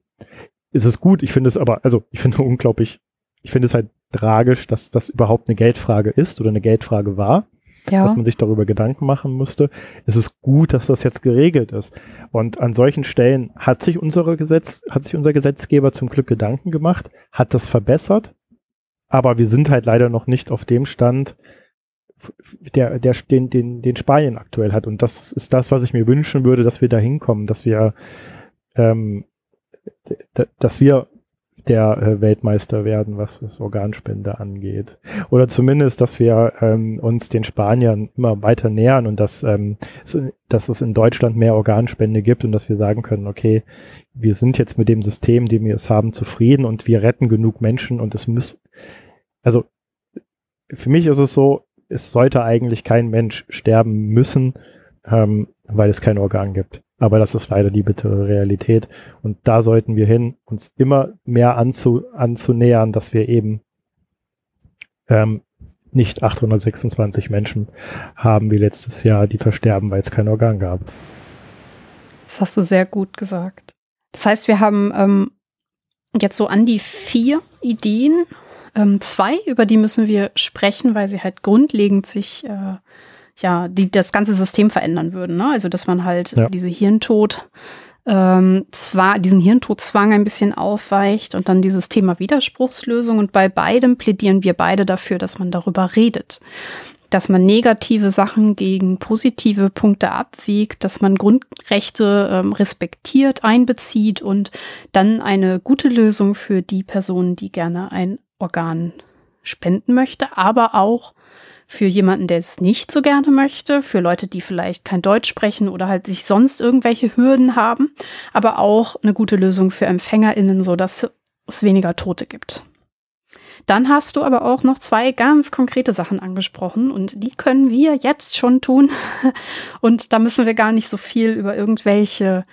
ist es gut. Ich finde es aber, also ich finde *laughs* unglaublich ich finde es halt tragisch, dass das überhaupt eine Geldfrage ist oder eine Geldfrage war. Ja. dass man sich darüber Gedanken machen musste. Es ist gut, dass das jetzt geregelt ist. Und an solchen Stellen hat sich unsere Gesetz, hat sich unser Gesetzgeber zum Glück Gedanken gemacht, hat das verbessert, aber wir sind halt leider noch nicht auf dem Stand, der, der, den, den, den Spanien aktuell hat. Und das ist das, was ich mir wünschen würde, dass wir da hinkommen, dass wir, ähm, dass wir der äh, Weltmeister werden, was das Organspende angeht. Oder zumindest, dass wir ähm, uns den Spaniern immer weiter nähern und dass, ähm, dass es in Deutschland mehr Organspende gibt und dass wir sagen können, okay, wir sind jetzt mit dem System, dem wir es haben, zufrieden und wir retten genug Menschen und es muss, also für mich ist es so, es sollte eigentlich kein Mensch sterben müssen, ähm, weil es kein Organ gibt. Aber das ist leider die bittere Realität. Und da sollten wir hin, uns immer mehr anzu, anzunähern, dass wir eben ähm, nicht 826 Menschen haben wie letztes Jahr, die versterben, weil es kein Organ gab. Das hast du sehr gut gesagt. Das heißt, wir haben ähm, jetzt so an die vier Ideen. Ähm, zwei, über die müssen wir sprechen, weil sie halt grundlegend sich äh, ja, die das ganze System verändern würden. Ne? Also, dass man halt ja. diese Hirntod, ähm, zwar diesen Hirntodzwang ein bisschen aufweicht und dann dieses Thema Widerspruchslösung. Und bei beidem plädieren wir beide dafür, dass man darüber redet. Dass man negative Sachen gegen positive Punkte abwiegt, dass man Grundrechte ähm, respektiert, einbezieht und dann eine gute Lösung für die Person, die gerne ein Organ spenden möchte, aber auch für jemanden, der es nicht so gerne möchte, für Leute, die vielleicht kein Deutsch sprechen oder halt sich sonst irgendwelche Hürden haben, aber auch eine gute Lösung für EmpfängerInnen, so dass es weniger Tote gibt. Dann hast du aber auch noch zwei ganz konkrete Sachen angesprochen und die können wir jetzt schon tun. *laughs* Und da müssen wir gar nicht so viel über irgendwelche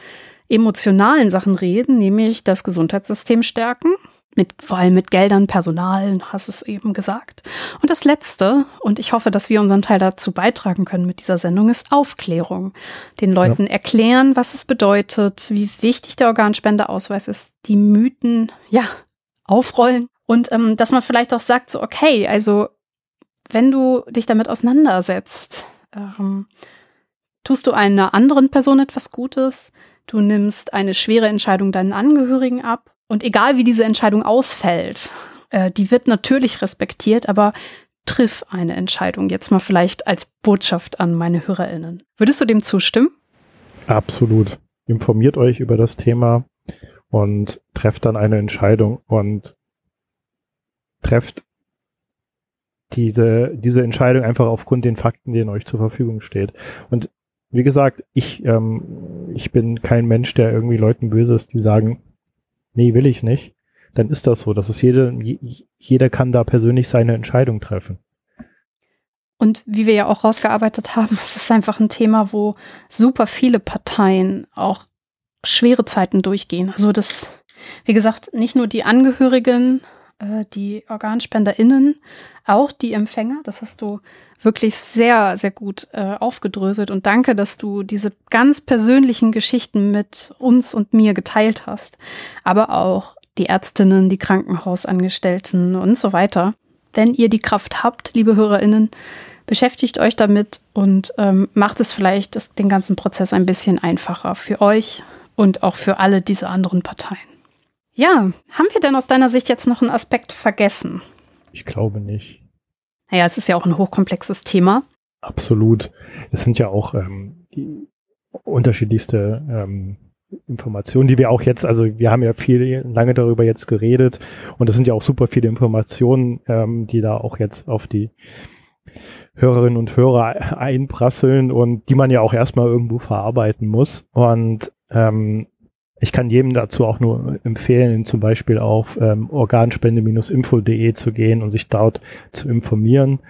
emotionalen Sachen reden, nämlich das Gesundheitssystem stärken mit, vor allem mit Geldern, Personal, hast es eben gesagt. Und das Letzte, und ich hoffe, dass wir unseren Teil dazu beitragen können mit dieser Sendung, ist Aufklärung. Den Leuten ja. erklären, was es bedeutet, wie wichtig der Organspendeausweis ist, die Mythen, ja, aufrollen. Und ähm, dass man vielleicht auch sagt, so, okay, also wenn du dich damit auseinandersetzt, ähm, tust du einer anderen Person etwas Gutes, du nimmst eine schwere Entscheidung deinen Angehörigen ab und egal wie diese Entscheidung ausfällt, äh, die wird natürlich respektiert, aber triff eine Entscheidung. Jetzt mal vielleicht als Botschaft an meine HörerInnen. Würdest du dem zustimmen? Absolut. Informiert euch über das Thema und trefft dann eine Entscheidung und trefft diese, diese Entscheidung einfach aufgrund den Fakten, die in euch zur Verfügung steht. Und wie gesagt, ich, ähm, ich bin kein Mensch, der irgendwie Leuten böse ist, die sagen, nee, will ich nicht, dann ist das so. Das ist jede, jeder kann da persönlich seine Entscheidung treffen. Und wie wir ja auch rausgearbeitet haben, *laughs* es ist einfach ein Thema, wo super viele Parteien auch schwere Zeiten durchgehen. Also das, wie gesagt, nicht nur die Angehörigen, äh, die OrganspenderInnen, auch die Empfänger. Das hast du wirklich sehr, sehr gut äh, aufgedröselt. Und danke, dass du diese ganz persönlichen Geschichten mit uns und mir geteilt hast. Aber auch die Ärztinnen, die Krankenhausangestellten und so weiter. Wenn ihr die Kraft habt, liebe HörerInnen, beschäftigt euch damit und ähm, macht es vielleicht das, den ganzen Prozess ein bisschen einfacher für euch und auch für alle diese anderen Parteien. Ja, haben wir denn aus deiner Sicht jetzt noch einen Aspekt vergessen? Ich glaube nicht. Naja, es ist ja auch ein hochkomplexes Thema. Absolut. Es sind ja auch ähm, unterschiedlichste ähm, Informationen, die wir auch jetzt, also wir haben ja viel lange darüber jetzt geredet und es sind ja auch super viele Informationen, ähm, die da auch jetzt auf die Hörerinnen und Hörer einprasseln und die man ja auch erstmal irgendwo verarbeiten muss. Und ähm, ich kann jedem dazu auch nur empfehlen, zum Beispiel auf ähm, organspende-info.de zu gehen und sich dort zu informieren.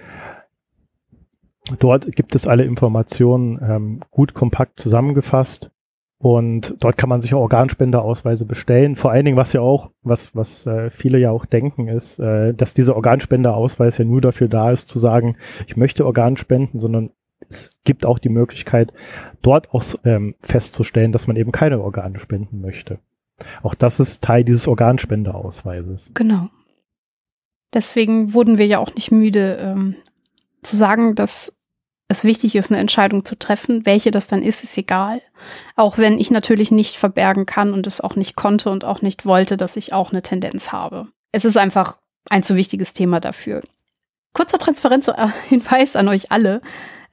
Dort gibt es alle Informationen ähm, gut kompakt zusammengefasst und dort kann man sich Organspendeausweise bestellen. Vor allen Dingen, was ja auch, was, was äh, viele ja auch denken, ist, äh, dass dieser Organspendeausweis ja nur dafür da ist, zu sagen, ich möchte Organ spenden, sondern es gibt auch die Möglichkeit, dort auch ähm, festzustellen, dass man eben keine Organe spenden möchte. Auch das ist Teil dieses Organspendeausweises. Genau. Deswegen wurden wir ja auch nicht müde ähm, zu sagen, dass es wichtig ist, eine Entscheidung zu treffen. Welche das dann ist, ist egal. Auch wenn ich natürlich nicht verbergen kann und es auch nicht konnte und auch nicht wollte, dass ich auch eine Tendenz habe. Es ist einfach ein zu wichtiges Thema dafür. Kurzer Transparenzhinweis an euch alle.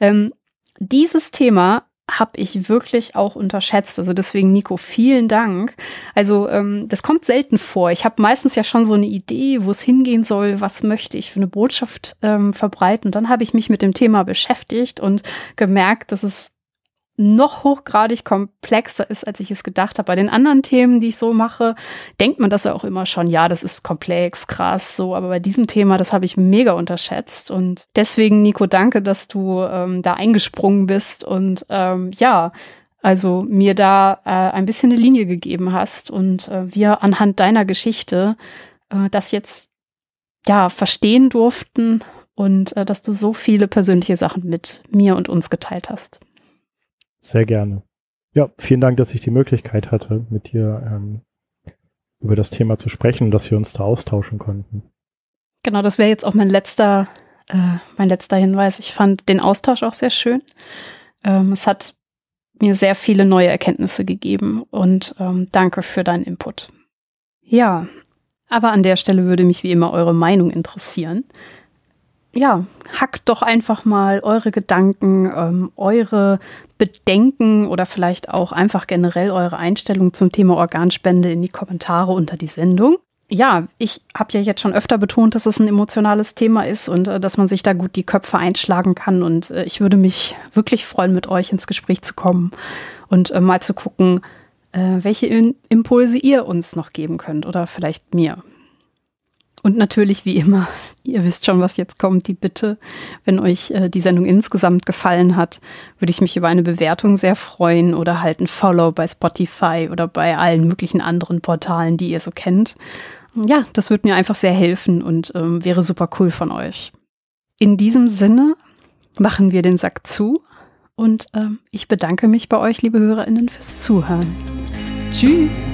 Ähm, dieses Thema habe ich wirklich auch unterschätzt. Also deswegen, Nico, vielen Dank. Also ähm, das kommt selten vor. Ich habe meistens ja schon so eine Idee, wo es hingehen soll, was möchte ich für eine Botschaft ähm, verbreiten. Und dann habe ich mich mit dem Thema beschäftigt und gemerkt, dass es noch hochgradig komplexer ist, als ich es gedacht habe. Bei den anderen Themen, die ich so mache, denkt man das ja auch immer schon, ja, das ist komplex, krass, so. Aber bei diesem Thema, das habe ich mega unterschätzt. Und deswegen, Nico, danke, dass du ähm, da eingesprungen bist und ähm, ja, also mir da äh, ein bisschen eine Linie gegeben hast und äh, wir anhand deiner Geschichte äh, das jetzt ja verstehen durften und äh, dass du so viele persönliche Sachen mit mir und uns geteilt hast. Sehr gerne. Ja, vielen Dank, dass ich die Möglichkeit hatte, mit dir ähm, über das Thema zu sprechen und dass wir uns da austauschen konnten. Genau, das wäre jetzt auch mein letzter, äh, mein letzter Hinweis. Ich fand den Austausch auch sehr schön. Ähm, es hat mir sehr viele neue Erkenntnisse gegeben und ähm, danke für deinen Input. Ja, aber an der Stelle würde mich wie immer eure Meinung interessieren ja, hackt doch einfach mal eure Gedanken, ähm, eure Bedenken oder vielleicht auch einfach generell eure Einstellung zum Thema Organspende in die Kommentare unter die Sendung. Ja, ich habe ja jetzt schon öfter betont, dass es ein emotionales Thema ist und äh, dass man sich da gut die Köpfe einschlagen kann. Und äh, ich würde mich wirklich freuen, mit euch ins Gespräch zu kommen und äh, mal zu gucken, äh, welche Impulse ihr uns noch geben könnt oder vielleicht mir. Und natürlich, wie immer, *laughs* ihr wisst schon, was jetzt kommt, die Bitte, wenn euch äh, die Sendung insgesamt gefallen hat, würde ich mich über eine Bewertung sehr freuen oder halt ein Follow bei Spotify oder bei allen möglichen anderen Portalen, die ihr so kennt. Ja, das würde mir einfach sehr helfen und ähm, wäre super cool von euch. In diesem Sinne machen wir den Sack zu und ähm, ich bedanke mich bei euch, liebe HörerInnen, fürs Zuhören. Tschüss!